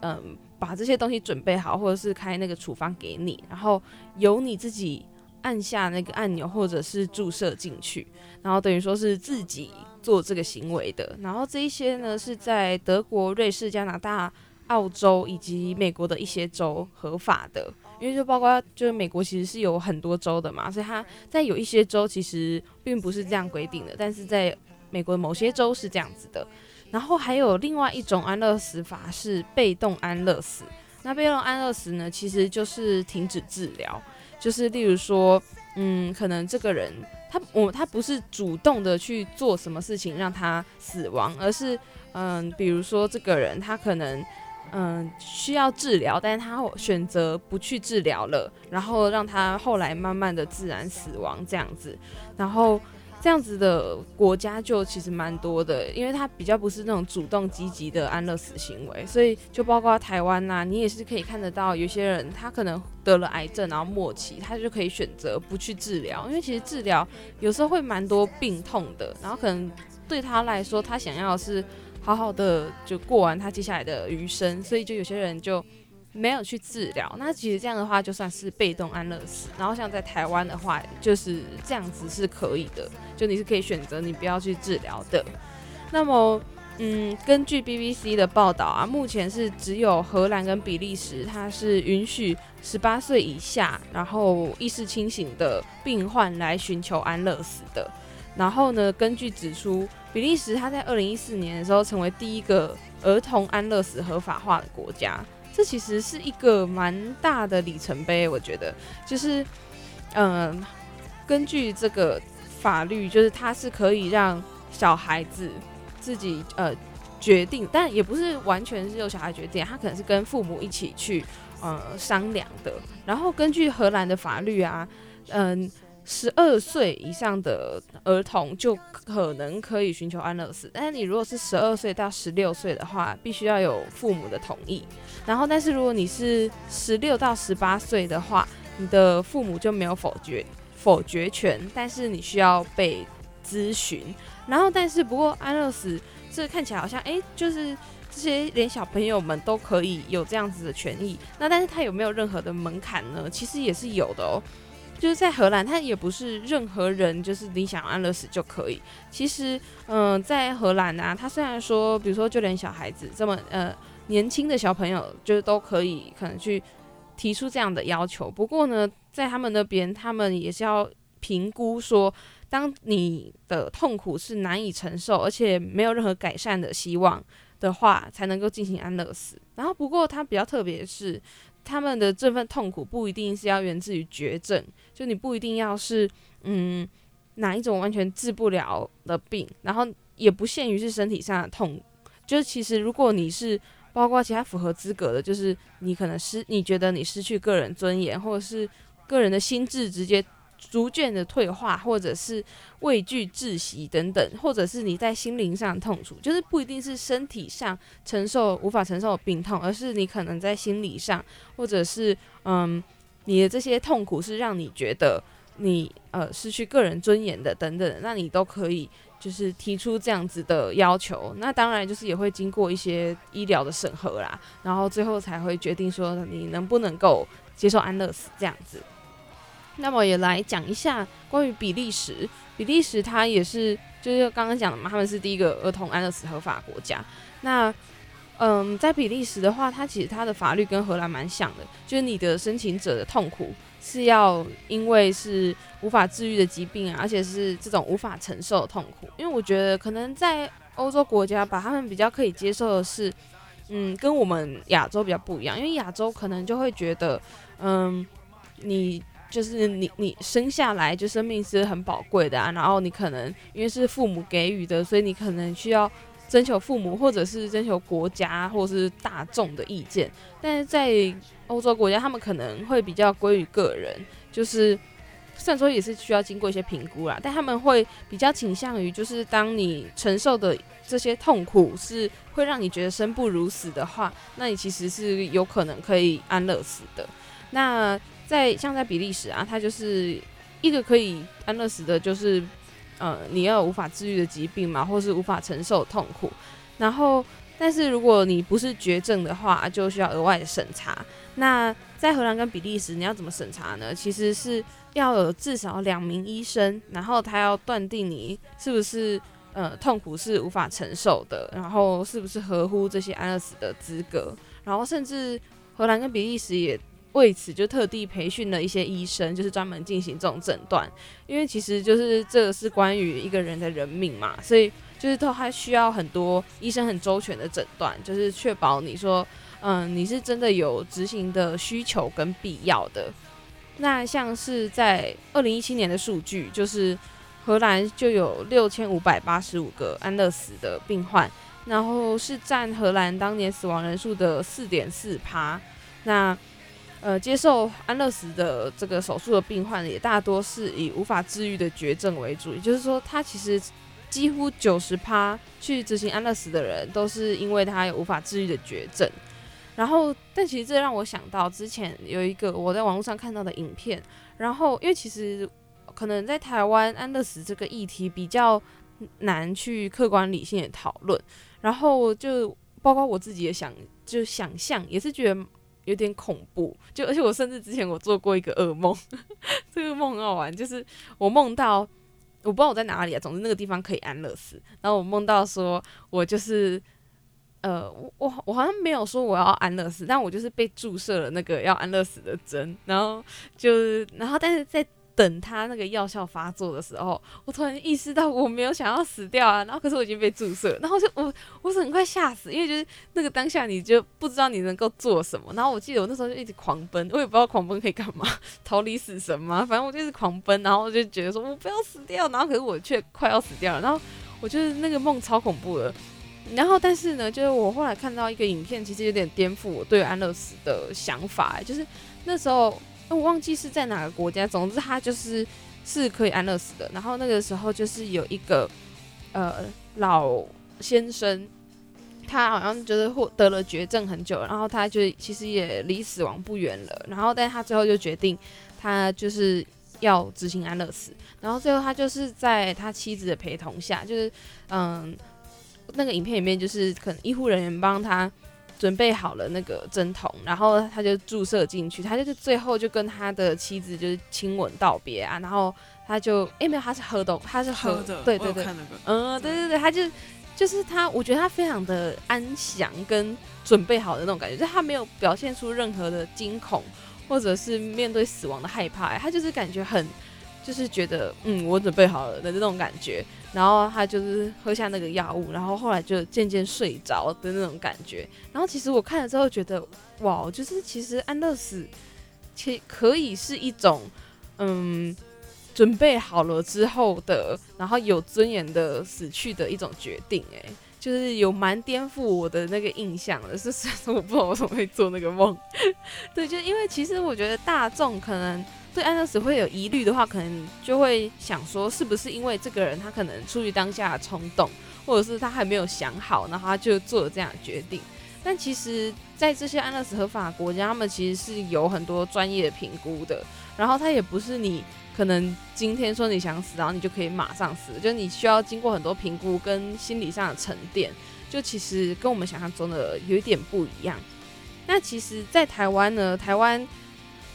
嗯，把这些东西准备好，或者是开那个处方给你，然后由你自己按下那个按钮，或者是注射进去，然后等于说是自己做这个行为的。然后这一些呢，是在德国、瑞士、加拿大、澳洲以及美国的一些州合法的。因为就包括就是美国其实是有很多州的嘛，所以它在有一些州其实并不是这样规定的，但是在美国某些州是这样子的。然后还有另外一种安乐死法是被动安乐死。那被动安乐死呢，其实就是停止治疗，就是例如说，嗯，可能这个人他我他不是主动的去做什么事情让他死亡，而是嗯，比如说这个人他可能。嗯，需要治疗，但是他选择不去治疗了，然后让他后来慢慢的自然死亡这样子，然后这样子的国家就其实蛮多的，因为他比较不是那种主动积极的安乐死行为，所以就包括台湾呐，你也是可以看得到，有些人他可能得了癌症，然后末期，他就可以选择不去治疗，因为其实治疗有时候会蛮多病痛的，然后可能对他来说，他想要是。好好的就过完他接下来的余生，所以就有些人就没有去治疗。那其实这样的话就算是被动安乐死。然后像在台湾的话，就是这样子是可以的，就你是可以选择你不要去治疗的。那么，嗯，根据 BBC 的报道啊，目前是只有荷兰跟比利时，它是允许十八岁以下，然后意识清醒的病患来寻求安乐死的。然后呢？根据指出，比利时它在二零一四年的时候成为第一个儿童安乐死合法化的国家，这其实是一个蛮大的里程碑。我觉得，就是，嗯，根据这个法律，就是它是可以让小孩子自己呃决定，但也不是完全是由小孩决定，他可能是跟父母一起去呃商量的。然后根据荷兰的法律啊，嗯。十二岁以上的儿童就可能可以寻求安乐死，但是你如果是十二岁到十六岁的话，必须要有父母的同意。然后，但是如果你是十六到十八岁的话，你的父母就没有否决否决权，但是你需要被咨询。然后，但是不过安乐死这看起来好像哎，就是这些连小朋友们都可以有这样子的权益。那但是它有没有任何的门槛呢？其实也是有的哦。就是在荷兰，它也不是任何人，就是你想安乐死就可以。其实，嗯，在荷兰啊，它虽然说，比如说就连小孩子这么呃年轻的小朋友，就是都可以可能去提出这样的要求。不过呢，在他们那边，他们也是要评估说，当你的痛苦是难以承受，而且没有任何改善的希望的话，才能够进行安乐死。然后，不过它比较特别是。他们的这份痛苦不一定是要源自于绝症，就你不一定要是嗯哪一种完全治不了的病，然后也不限于是身体上的痛，就是其实如果你是包括其他符合资格的，就是你可能失你觉得你失去个人尊严，或者是个人的心智直接。逐渐的退化，或者是畏惧窒息等等，或者是你在心灵上痛楚，就是不一定是身体上承受无法承受的病痛，而是你可能在心理上，或者是嗯，你的这些痛苦是让你觉得你呃失去个人尊严的等等，那你都可以就是提出这样子的要求。那当然就是也会经过一些医疗的审核啦，然后最后才会决定说你能不能够接受安乐死这样子。那么也来讲一下关于比利时，比利时它也是就是刚刚讲的嘛，他们是第一个儿童安乐死合法国家。那嗯，在比利时的话，它其实它的法律跟荷兰蛮像的，就是你的申请者的痛苦是要因为是无法治愈的疾病啊，而且是这种无法承受的痛苦。因为我觉得可能在欧洲国家吧，他们比较可以接受的是，嗯，跟我们亚洲比较不一样，因为亚洲可能就会觉得，嗯，你。就是你你生下来就生命是很宝贵的啊，然后你可能因为是父母给予的，所以你可能需要征求父母或者是征求国家或者是大众的意见。但是在欧洲国家，他们可能会比较归于个人，就是虽然说也是需要经过一些评估啦，但他们会比较倾向于就是当你承受的这些痛苦是会让你觉得生不如死的话，那你其实是有可能可以安乐死的。那在像在比利时啊，它就是一个可以安乐死的，就是呃你要有无法治愈的疾病嘛，或是无法承受痛苦。然后，但是如果你不是绝症的话，就需要额外的审查。那在荷兰跟比利时，你要怎么审查呢？其实是要有至少两名医生，然后他要断定你是不是呃痛苦是无法承受的，然后是不是合乎这些安乐死的资格。然后甚至荷兰跟比利时也。为此就特地培训了一些医生，就是专门进行这种诊断，因为其实就是这个是关于一个人的人命嘛，所以就是都还需要很多医生很周全的诊断，就是确保你说，嗯，你是真的有执行的需求跟必要的。那像是在二零一七年的数据，就是荷兰就有六千五百八十五个安乐死的病患，然后是占荷兰当年死亡人数的四点四趴。那呃，接受安乐死的这个手术的病患也大多是以无法治愈的绝症为主，也就是说，他其实几乎九十趴去执行安乐死的人都是因为他有无法治愈的绝症。然后，但其实这让我想到之前有一个我在网络上看到的影片，然后因为其实可能在台湾安乐死这个议题比较难去客观理性的讨论，然后就包括我自己也想就想象也是觉得。有点恐怖，就而且我甚至之前我做过一个噩梦，(laughs) 这个梦很好玩，就是我梦到我不知道我在哪里啊，总之那个地方可以安乐死，然后我梦到说我就是呃我我好像没有说我要安乐死，但我就是被注射了那个要安乐死的针，然后就是然后但是在。等他那个药效发作的时候，我突然意识到我没有想要死掉啊，然后可是我已经被注射，然后就我我是很快吓死，因为就是那个当下你就不知道你能够做什么，然后我记得我那时候就一直狂奔，我也不知道狂奔可以干嘛，(laughs) 逃离死神吗？反正我就是狂奔，然后我就觉得说我不要死掉，然后可是我却快要死掉了，然后我觉得那个梦超恐怖的，然后但是呢，就是我后来看到一个影片，其实有点颠覆我对安乐死的想法，就是那时候。我忘记是在哪个国家，总之他就是是可以安乐死的。然后那个时候就是有一个呃老先生，他好像就是获得了绝症很久，然后他就其实也离死亡不远了。然后但他最后就决定他就是要执行安乐死。然后最后他就是在他妻子的陪同下，就是嗯那个影片里面就是可能医护人员帮他。准备好了那个针筒，然后他就注射进去，他就是最后就跟他的妻子就是亲吻道别啊，然后他就哎没有，他是喝的，他是喝的，对对对，嗯，对对对，他就就是他，我觉得他非常的安详跟准备好的那种感觉，就是他没有表现出任何的惊恐或者是面对死亡的害怕，他就是感觉很就是觉得嗯我准备好了的这种感觉。然后他就是喝下那个药物，然后后来就渐渐睡着的那种感觉。然后其实我看了之后觉得，哇，就是其实安乐死，其可以是一种，嗯，准备好了之后的，然后有尊严的死去的一种决定。哎，就是有蛮颠覆我的那个印象的。(laughs) 是，我不知道我怎么会做那个梦。(laughs) 对，就因为其实我觉得大众可能。对安乐死会有疑虑的话，可能就会想说，是不是因为这个人他可能出于当下的冲动，或者是他还没有想好，然后他就做了这样的决定。但其实，在这些安乐死合法国家，他们其实是有很多专业的评估的。然后他也不是你可能今天说你想死，然后你就可以马上死，就是你需要经过很多评估跟心理上的沉淀。就其实跟我们想象中的有一点不一样。那其实，在台湾呢，台湾。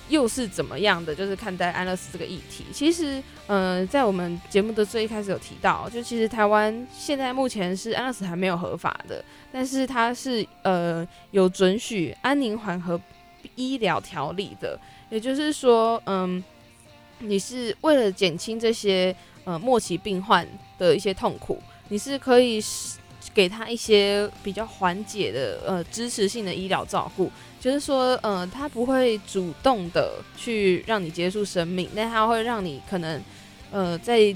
又是怎么样的？就是看待安乐死这个议题。其实，嗯，在我们节目的最一开始有提到，就其实台湾现在目前是安乐死还没有合法的，但是它是呃有准许安宁缓和医疗条例的。也就是说，嗯，你是为了减轻这些呃末期病患的一些痛苦，你是可以给他一些比较缓解的呃支持性的医疗照顾，就是说呃他不会主动的去让你结束生命，但他会让你可能呃在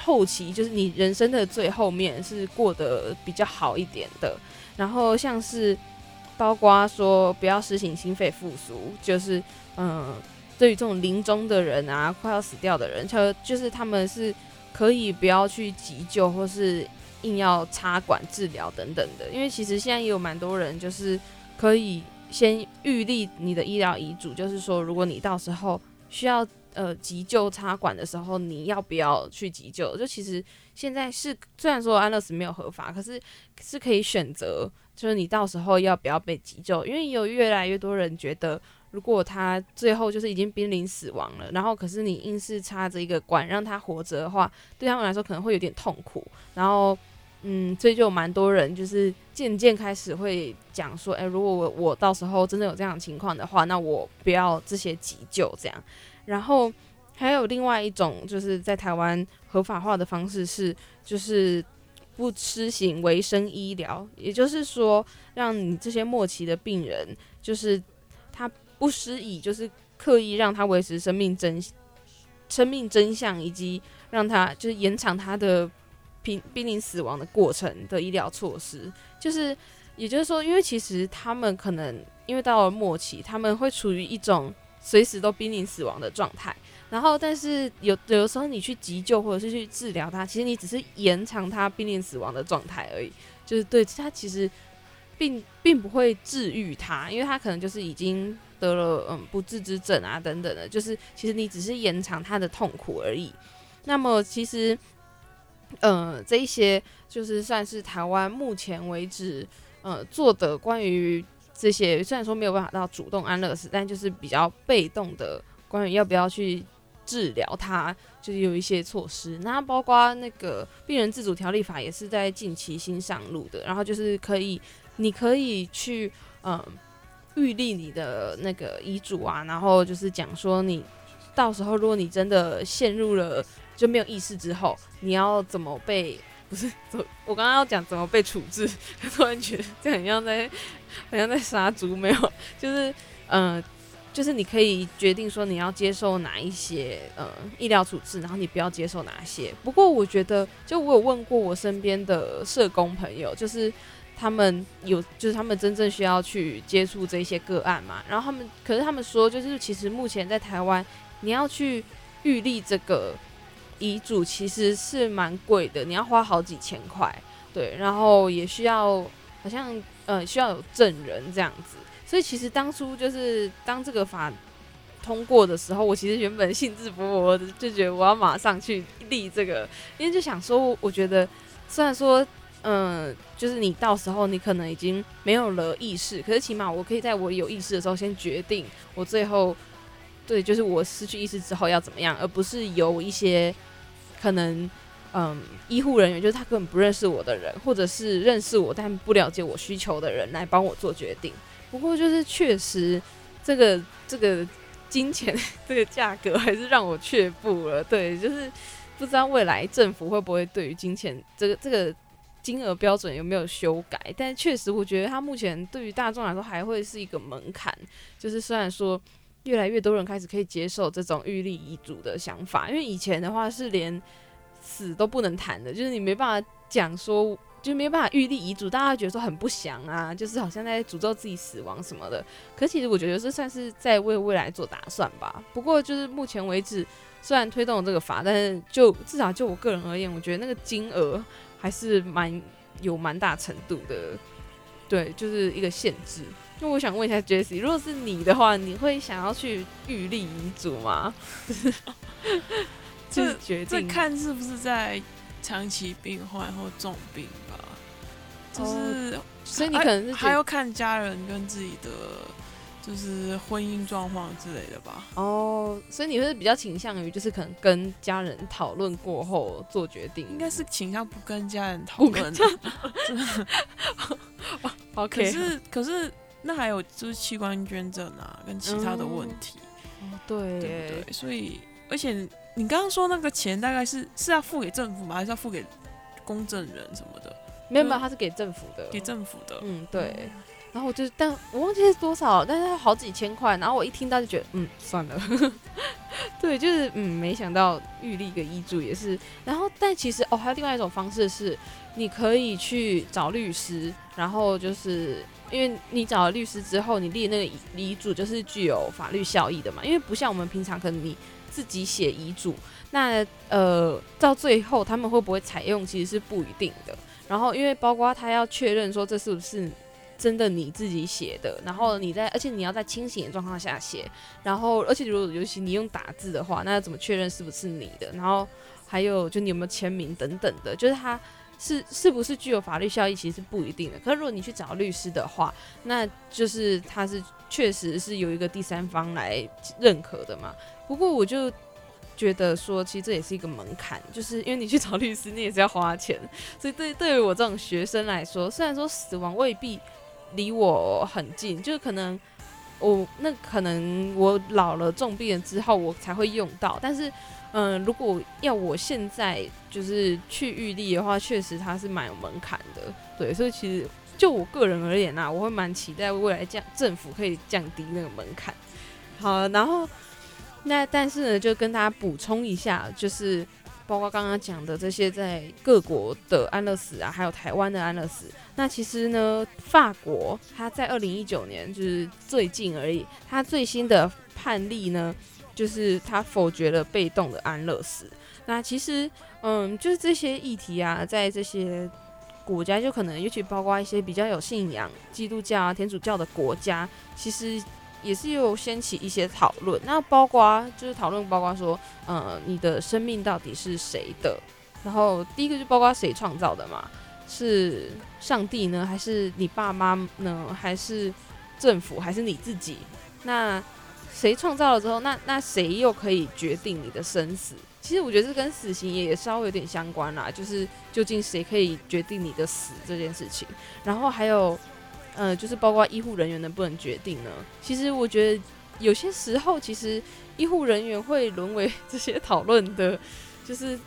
后期就是你人生的最后面是过得比较好一点的，然后像是包括说不要实行心肺复苏，就是嗯。对于这种临终的人啊，快要死掉的人，就就是他们是可以不要去急救，或是硬要插管治疗等等的。因为其实现在也有蛮多人，就是可以先预立你的医疗遗嘱，就是说如果你到时候需要呃急救插管的时候，你要不要去急救？就其实现在是虽然说安乐死没有合法，可是是可以选择，就是你到时候要不要被急救？因为有越来越多人觉得。如果他最后就是已经濒临死亡了，然后可是你硬是插着一个管让他活着的话，对他们来说可能会有点痛苦。然后，嗯，所以就有蛮多人就是渐渐开始会讲说，哎，如果我我到时候真的有这样的情况的话，那我不要这些急救这样。然后还有另外一种就是在台湾合法化的方式是，就是不施行维生医疗，也就是说，让你这些末期的病人就是。不施以就是刻意让他维持生命真生命真相，以及让他就是延长他的濒濒临死亡的过程的医疗措施，就是也就是说，因为其实他们可能因为到了末期，他们会处于一种随时都濒临死亡的状态，然后但是有有的时候你去急救或者是去治疗他，其实你只是延长他濒临死亡的状态而已，就是对他其实并并不会治愈他，因为他可能就是已经。得了嗯不治之症啊等等的，就是其实你只是延长他的痛苦而已。那么其实，呃，这一些就是算是台湾目前为止呃做的关于这些，虽然说没有办法到主动安乐死，但就是比较被动的关于要不要去治疗他，就是有一些措施。那包括那个病人自主条例法也是在近期新上路的，然后就是可以，你可以去嗯。预立你的那个遗嘱啊，然后就是讲说你到时候如果你真的陷入了就没有意识之后，你要怎么被不是？我刚刚要讲怎么被处置，突然觉得这很像在好像在杀猪，没有，就是嗯，就是你可以决定说你要接受哪一些呃医疗处置，然后你不要接受哪些。不过我觉得，就我有问过我身边的社工朋友，就是。他们有，就是他们真正需要去接触这些个案嘛？然后他们，可是他们说，就是其实目前在台湾，你要去预立这个遗嘱，其实是蛮贵的，你要花好几千块，对，然后也需要好像呃需要有证人这样子。所以其实当初就是当这个法通过的时候，我其实原本兴致勃勃的就觉得我要马上去立这个，因为就想说，我觉得虽然说。嗯，就是你到时候你可能已经没有了意识，可是起码我可以在我有意识的时候先决定我最后对，就是我失去意识之后要怎么样，而不是由一些可能嗯医护人员，就是他根本不认识我的人，或者是认识我但不了解我需求的人来帮我做决定。不过就是确实这个这个金钱这个价格还是让我却步了。对，就是不知道未来政府会不会对于金钱这个这个。金额标准有没有修改？但确实，我觉得它目前对于大众来说还会是一个门槛。就是虽然说越来越多人开始可以接受这种预立遗嘱的想法，因为以前的话是连死都不能谈的，就是你没办法讲说，就没办法预立遗嘱，大家觉得说很不祥啊，就是好像在诅咒自己死亡什么的。可其实我觉得这算是在为未来做打算吧。不过就是目前为止，虽然推动了这个法，但是就至少就我个人而言，我觉得那个金额。还是蛮有蛮大程度的，对，就是一个限制。那我想问一下 Jessie，如果是你的话，你会想要去预立遗嘱吗？这 (laughs) 决定这看是不是在长期病患或重病吧，就是，所以你可能是还要看家人跟自己的。就是婚姻状况之类的吧。哦，所以你会比较倾向于，就是可能跟家人讨论过后做决定。应该是倾向不跟家人讨论。(laughs) OK。可是可是那还有就是器官捐赠啊，跟其他的问题。哦，对对。所以而且你刚刚说那个钱大概是是要付给政府吗？还是要付给公证人什么的？没有没有，他是给政府的，给政府的。嗯，对。然后我就，但我忘记是多少，但是好几千块。然后我一听到就觉得，嗯，算了。(laughs) 对，就是嗯，没想到预立个遗嘱也是。然后，但其实哦，还有另外一种方式是，你可以去找律师，然后就是因为你找了律师之后，你立那个遗嘱就是具有法律效益的嘛。因为不像我们平常可能你自己写遗嘱，那呃，到最后他们会不会采用，其实是不一定的。然后，因为包括他要确认说这是不是。真的你自己写的，然后你在，而且你要在清醒的状况下写，然后，而且如果尤其你用打字的话，那怎么确认是不是你的？然后还有就你有没有签名等等的，就是它是是不是具有法律效益，其实是不一定的。可是如果你去找律师的话，那就是他是确实是有一个第三方来认可的嘛。不过我就觉得说，其实这也是一个门槛，就是因为你去找律师，你也是要花钱，所以对对于我这种学生来说，虽然说死亡未必。离我很近，就是可能我那可能我老了重病了之后我才会用到，但是嗯，如果要我现在就是去预立的话，确实它是蛮有门槛的，对，所以其实就我个人而言呐，我会蛮期待未来降政府可以降低那个门槛。好，然后那但是呢，就跟大家补充一下，就是包括刚刚讲的这些在各国的安乐死啊，还有台湾的安乐死。那其实呢，法国它在二零一九年就是最近而已，它最新的判例呢，就是它否决了被动的安乐死。那其实，嗯，就是这些议题啊，在这些国家，就可能尤其包括一些比较有信仰基督教啊、天主教的国家，其实也是又掀起一些讨论。那包括就是讨论，包括说，嗯，你的生命到底是谁的？然后第一个就包括谁创造的嘛。是上帝呢，还是你爸妈呢，还是政府，还是你自己？那谁创造了之后，那那谁又可以决定你的生死？其实我觉得这跟死刑也稍微有点相关啦，就是究竟谁可以决定你的死这件事情？然后还有，呃，就是包括医护人员能不能决定呢？其实我觉得有些时候，其实医护人员会沦为 (laughs) 这些讨论的，就是。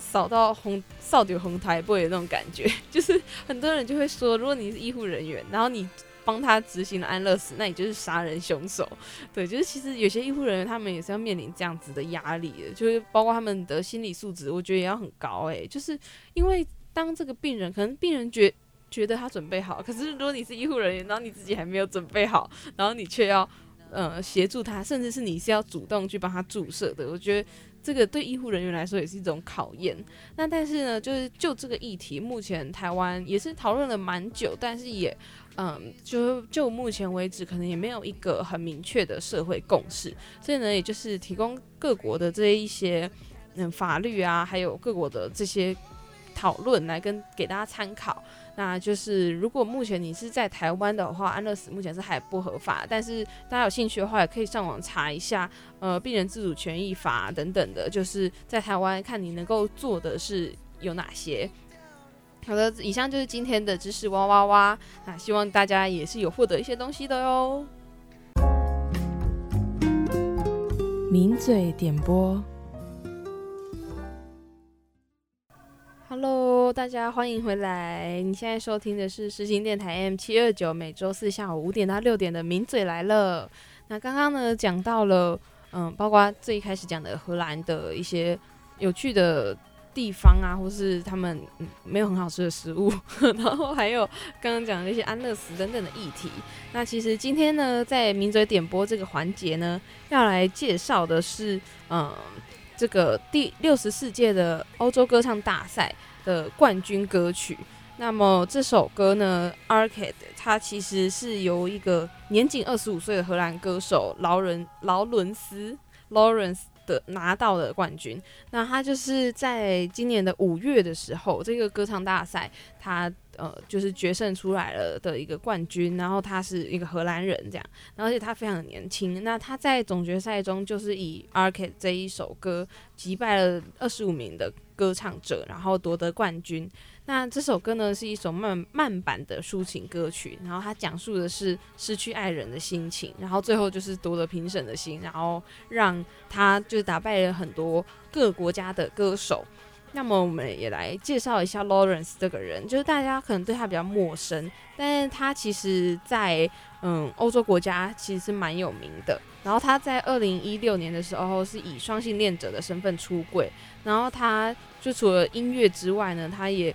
扫到红扫掉红台不的那种感觉，(laughs) 就是很多人就会说，如果你是医护人员，然后你帮他执行了安乐死，那你就是杀人凶手。对，就是其实有些医护人员他们也是要面临这样子的压力的，就是包括他们的心理素质，我觉得也要很高诶，就是因为当这个病人可能病人觉觉得他准备好，可是如果你是医护人员，然后你自己还没有准备好，然后你却要呃协助他，甚至是你是要主动去帮他注射的，我觉得。这个对医护人员来说也是一种考验。那但是呢，就是就这个议题，目前台湾也是讨论了蛮久，但是也，嗯，就就目前为止，可能也没有一个很明确的社会共识。所以呢，也就是提供各国的这一些嗯法律啊，还有各国的这些讨论来跟给大家参考。那就是如果目前你是在台湾的话，安乐死目前是还不合法。但是大家有兴趣的话，也可以上网查一下，呃，病人自主权益法等等的，就是在台湾看你能够做的是有哪些。好的，以上就是今天的知识哇哇哇，那希望大家也是有获得一些东西的哟。名嘴点播。Hello，大家欢迎回来。你现在收听的是实行电台 M 七二九，每周四下午五点到六点的名嘴来了。那刚刚呢讲到了，嗯，包括最一开始讲的荷兰的一些有趣的地方啊，或是他们没有很好吃的食物，(laughs) 然后还有刚刚讲的那些安乐死等等的议题。那其实今天呢，在名嘴点播这个环节呢，要来介绍的是，嗯。这个第六十四届的欧洲歌唱大赛的冠军歌曲，那么这首歌呢，《Arcade》，它其实是由一个年仅二十五岁的荷兰歌手劳伦劳伦斯 （Lawrence） 的拿到了冠军。那他就是在今年的五月的时候，这个歌唱大赛，他。呃，就是决胜出来了的一个冠军，然后他是一个荷兰人，这样，而且他非常的年轻。那他在总决赛中就是以《Arcade》这一首歌击败了二十五名的歌唱者，然后夺得冠军。那这首歌呢是一首慢慢版的抒情歌曲，然后它讲述的是失去爱人的心情，然后最后就是夺得评审的心，然后让他就是打败了很多各国家的歌手。那么我们也来介绍一下 Lawrence 这个人，就是大家可能对他比较陌生，但是他其实在嗯欧洲国家其实是蛮有名的。然后他在二零一六年的时候是以双性恋者的身份出柜，然后他就除了音乐之外呢，他也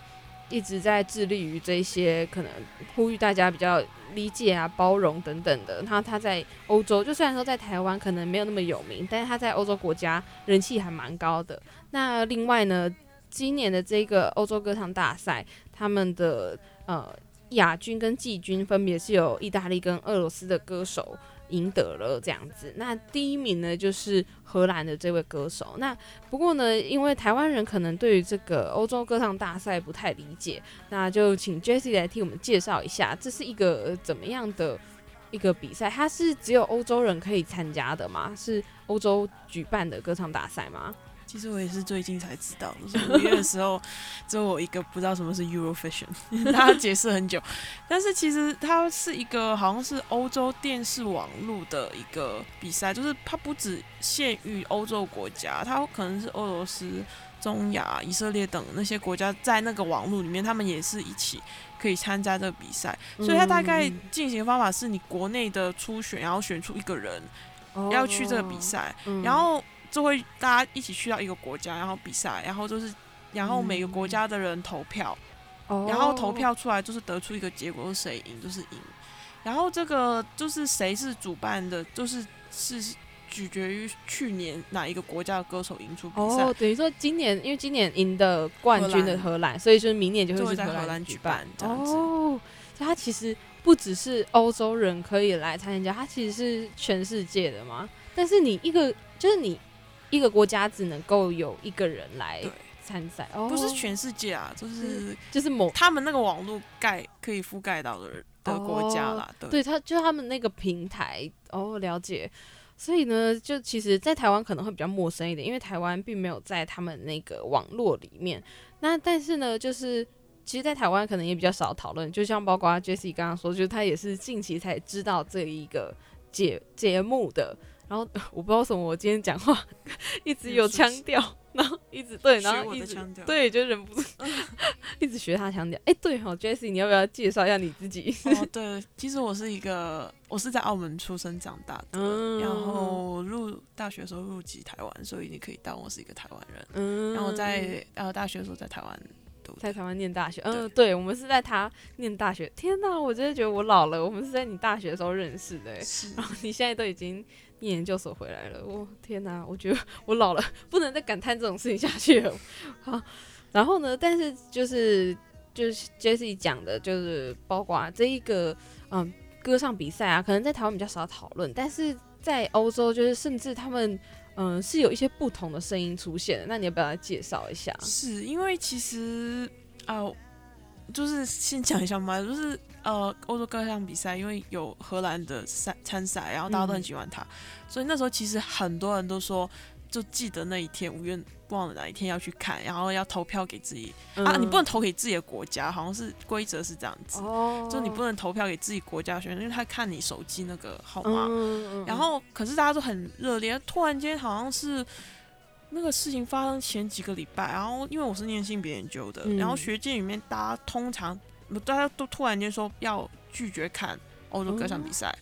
一直在致力于这些可能呼吁大家比较理解啊、包容等等的。他他在欧洲，就虽然说在台湾可能没有那么有名，但是他在欧洲国家人气还蛮高的。那另外呢，今年的这个欧洲歌唱大赛，他们的呃亚军跟季军分别是由意大利跟俄罗斯的歌手。赢得了这样子，那第一名呢就是荷兰的这位歌手。那不过呢，因为台湾人可能对于这个欧洲歌唱大赛不太理解，那就请 Jessie 来替我们介绍一下，这是一个怎么样的一个比赛？它是只有欧洲人可以参加的吗？是欧洲举办的歌唱大赛吗？其实我也是最近才知道，就是五月的时候，(laughs) 只有我一个不知道什么是 Eurovision，(laughs) 他解释很久。但是其实它是一个好像是欧洲电视网络的一个比赛，就是它不只限于欧洲国家，它可能是俄罗斯、中亚、以色列等那些国家在那个网络里面，他们也是一起可以参加这个比赛。所以它大概进行方法是你国内的初选，然后选出一个人要去这个比赛，然后。就会大家一起去到一个国家，然后比赛，然后就是，然后每个国家的人投票，然后投票出来就是得出一个结果，谁赢就是赢。然后这个就是谁是主办的，就是是取决于去年哪一个国家的歌手赢出比赛。哦，等于说今年因为今年赢的冠军的荷兰，所以就是明年就会在荷兰举办这样子。哦，所以它其实不只是欧洲人可以来参加，它其实是全世界的嘛。但是你一个就是你。一个国家只能够有一个人来参赛，哦不是全世界啊，就是就是某他们那个网络盖可以覆盖到的的国家啦。对，他就他们那个平台哦，了解。所以呢，就其实，在台湾可能会比较陌生一点，因为台湾并没有在他们那个网络里面。那但是呢，就是其实，在台湾可能也比较少讨论。就像包括 Jessie 刚刚说，就是他也是近期才知道这一个节节目的。然后 (laughs) 我不知道为什么我今天讲话 (laughs) 一直有腔调，然后一直对，然后一直对，就忍不住 (laughs) 一直学他腔调。哎，对哦，Jessie，你要不要介绍一下你自己？哦，对，其实我是一个，我是在澳门出生长大的，然后入大学的时候入籍台湾，所以你可以当我是一个台湾人。嗯，然后在呃大学的时候在台湾。在台湾念大学，嗯，对，我们是在他念大学。天哪，我真的觉得我老了。我们是在你大学的时候认识的，然后你现在都已经念研究所回来了。我天哪，我觉得我老了，不能再感叹这种事情下去了。好，然后呢，但是就是就是 Jesse 讲的，就是包括这一个嗯歌唱比赛啊，可能在台湾比较少讨论，但是在欧洲，就是甚至他们。嗯，是有一些不同的声音出现的，那你要不要来介绍一下？是因为其实啊，就是先讲一下嘛，就是呃，欧洲各项比赛，因为有荷兰的赛参赛，然后大家都很喜欢他，所以那时候其实很多人都说。就记得那一天，五月忘了哪一天要去看，然后要投票给自己啊！你不能投给自己的国家，好像是规则是这样子，就你不能投票给自己国家选，因为他看你手机那个号码。然后，可是大家都很热烈，突然间好像是那个事情发生前几个礼拜，然后因为我是念性别研究的，然后学界里面大家通常大家都突然间说要拒绝看欧洲歌唱比赛。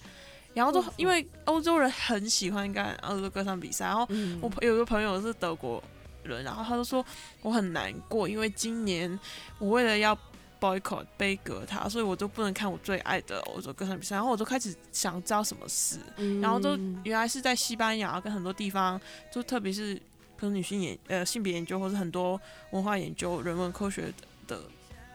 然后都因为欧洲人很喜欢看欧洲歌唱比赛，然后我有个朋友是德国人，然后他就说我很难过，因为今年我为了要 boycott 杯格他，所以我就不能看我最爱的欧洲歌唱比赛。然后我就开始想知道什么事，然后都原来是在西班牙跟很多地方，就特别是可能女性研呃性别研究或者很多文化研究、人文科学的。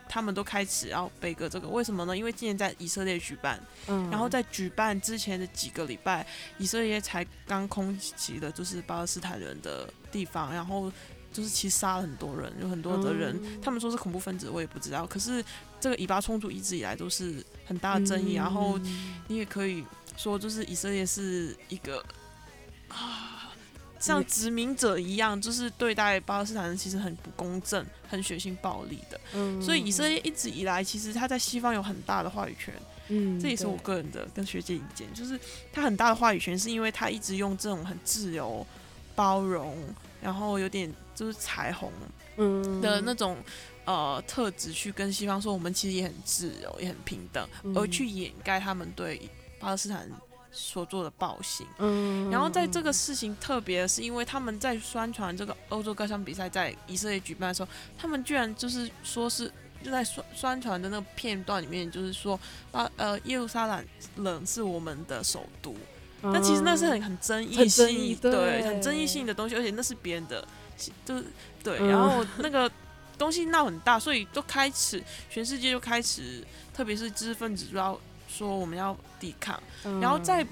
他们都开始要背个这个，为什么呢？因为今年在以色列举办，嗯，然后在举办之前的几个礼拜，以色列才刚空袭了就是巴勒斯坦人的地方，然后就是其实杀了很多人，有很多的人，他们说是恐怖分子，我也不知道。可是这个以巴冲突一直以来都是很大的争议，然后你也可以说，就是以色列是一个啊。像殖民者一样，就是对待巴勒斯坦人其实很不公正、很血腥暴力的。嗯，所以以色列一直以来，其实他在西方有很大的话语权。嗯，这也是我个人的跟学姐意见，就是他很大的话语权，是因为他一直用这种很自由、包容，然后有点就是彩虹嗯的那种呃特质去跟西方说，我们其实也很自由，也很平等，而去掩盖他们对巴勒斯坦所做的暴行。嗯，然后在这个事情特别的是，因为他们在宣传这个欧洲歌唱比赛在以色列举办的时候，他们居然就是说是。就在宣宣传的那个片段里面，就是说啊呃，耶路撒冷是我们的首都，但其实那是很很争议性，对，很争议性的东西，而且那是别人的，就是对，然后那个东西闹很大，所以都开始全世界就开始，特别是知识分子就要说我们要抵抗，然后在。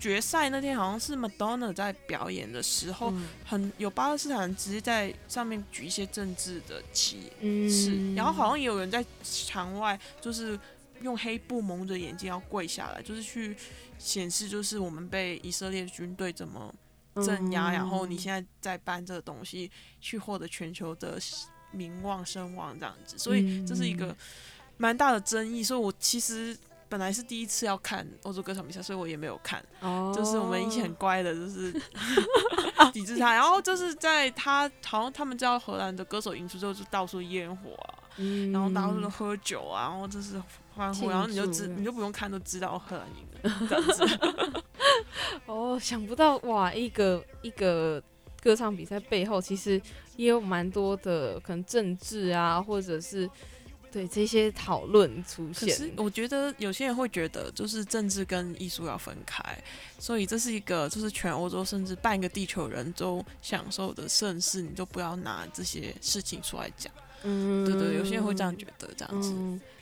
决赛那天好像是 Madonna 在表演的时候，很有巴勒斯坦人直接在上面举一些政治的旗帜，然后好像也有人在场外就是用黑布蒙着眼睛要跪下来，就是去显示就是我们被以色列军队怎么镇压，然后你现在在搬这个东西去获得全球的名望声望这样子，所以这是一个蛮大的争议，所以我其实。本来是第一次要看欧洲歌唱比赛，所以我也没有看。哦，就是我们一起很乖的，就是 (laughs) 抵制他。然后就是在他好像他们叫荷兰的歌手赢出之后，就到处烟火啊，然后到处喝酒啊，然后就是欢呼，然后你就知你就不用看都知道荷兰赢了这样子。(laughs) 哦，想不到哇，一个一个歌唱比赛背后其实也有蛮多的可能政治啊，或者是。对这些讨论出现，可是我觉得有些人会觉得，就是政治跟艺术要分开，所以这是一个就是全欧洲甚至半个地球人都享受的盛世，你就不要拿这些事情出来讲。嗯，对对，有些人会这样觉得，这样子。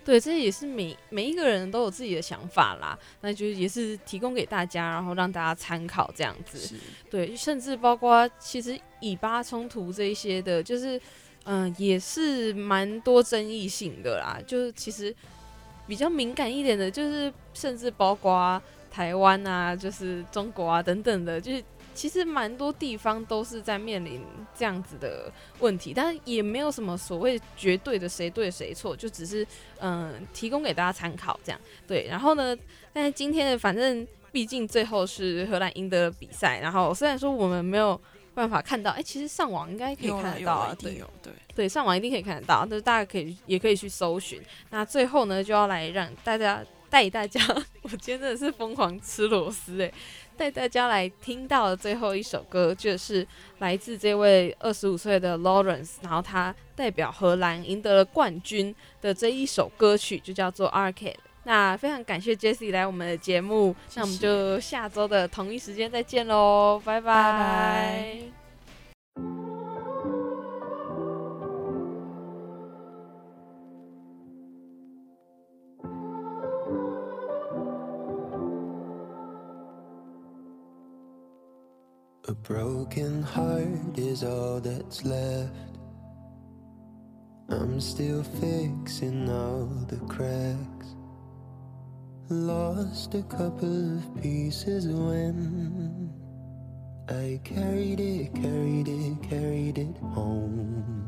对，这也是每每一个人都有自己的想法啦，那就也是提供给大家，然后让大家参考这样子。对，甚至包括其实以巴冲突这一些的，就是。嗯，也是蛮多争议性的啦。就是其实比较敏感一点的，就是甚至包括台湾啊，就是中国啊等等的，就是其实蛮多地方都是在面临这样子的问题，但也没有什么所谓绝对的谁对谁错，就只是嗯提供给大家参考这样。对，然后呢，但是今天的反正毕竟最后是荷兰赢得了比赛，然后虽然说我们没有。办法看到，哎，其实上网应该可以看得到啊，对对对，上网一定可以看得到，就是大家可以也可以去搜寻。那最后呢，就要来让大家带大家，(laughs) 我今天真的是疯狂吃螺丝哎，带大家来听到的最后一首歌，就是来自这位二十五岁的 Lawrence，然后他代表荷兰赢得了冠军的这一首歌曲，就叫做 Arcade。那非常感谢 Jessie 来我们的节目，那我们就下周的同一时间再见喽，拜拜。Lost a couple of pieces when I carried it, carried it, carried it home.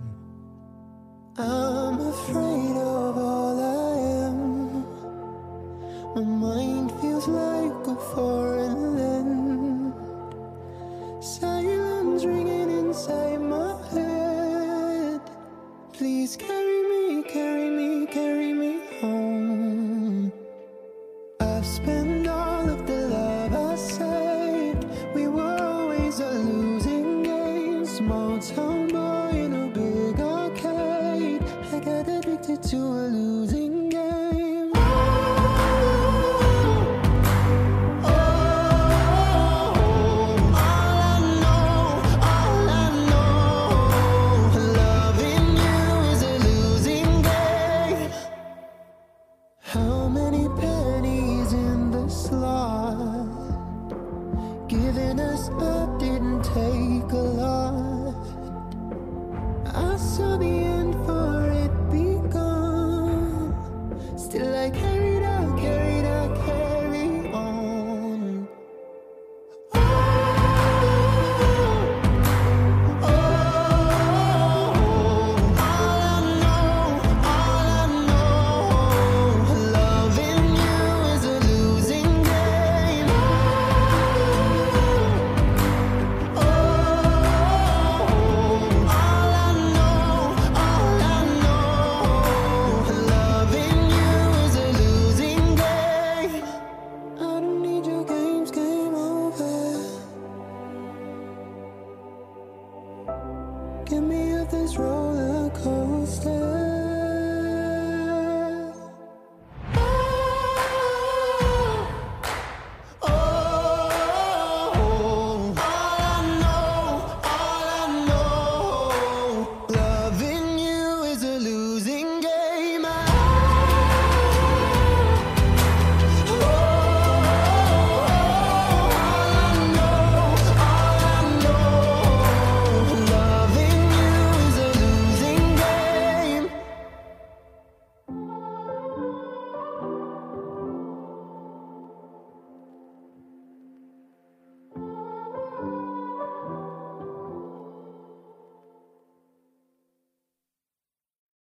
I'm afraid of all I am. My mind feels like a foreign land.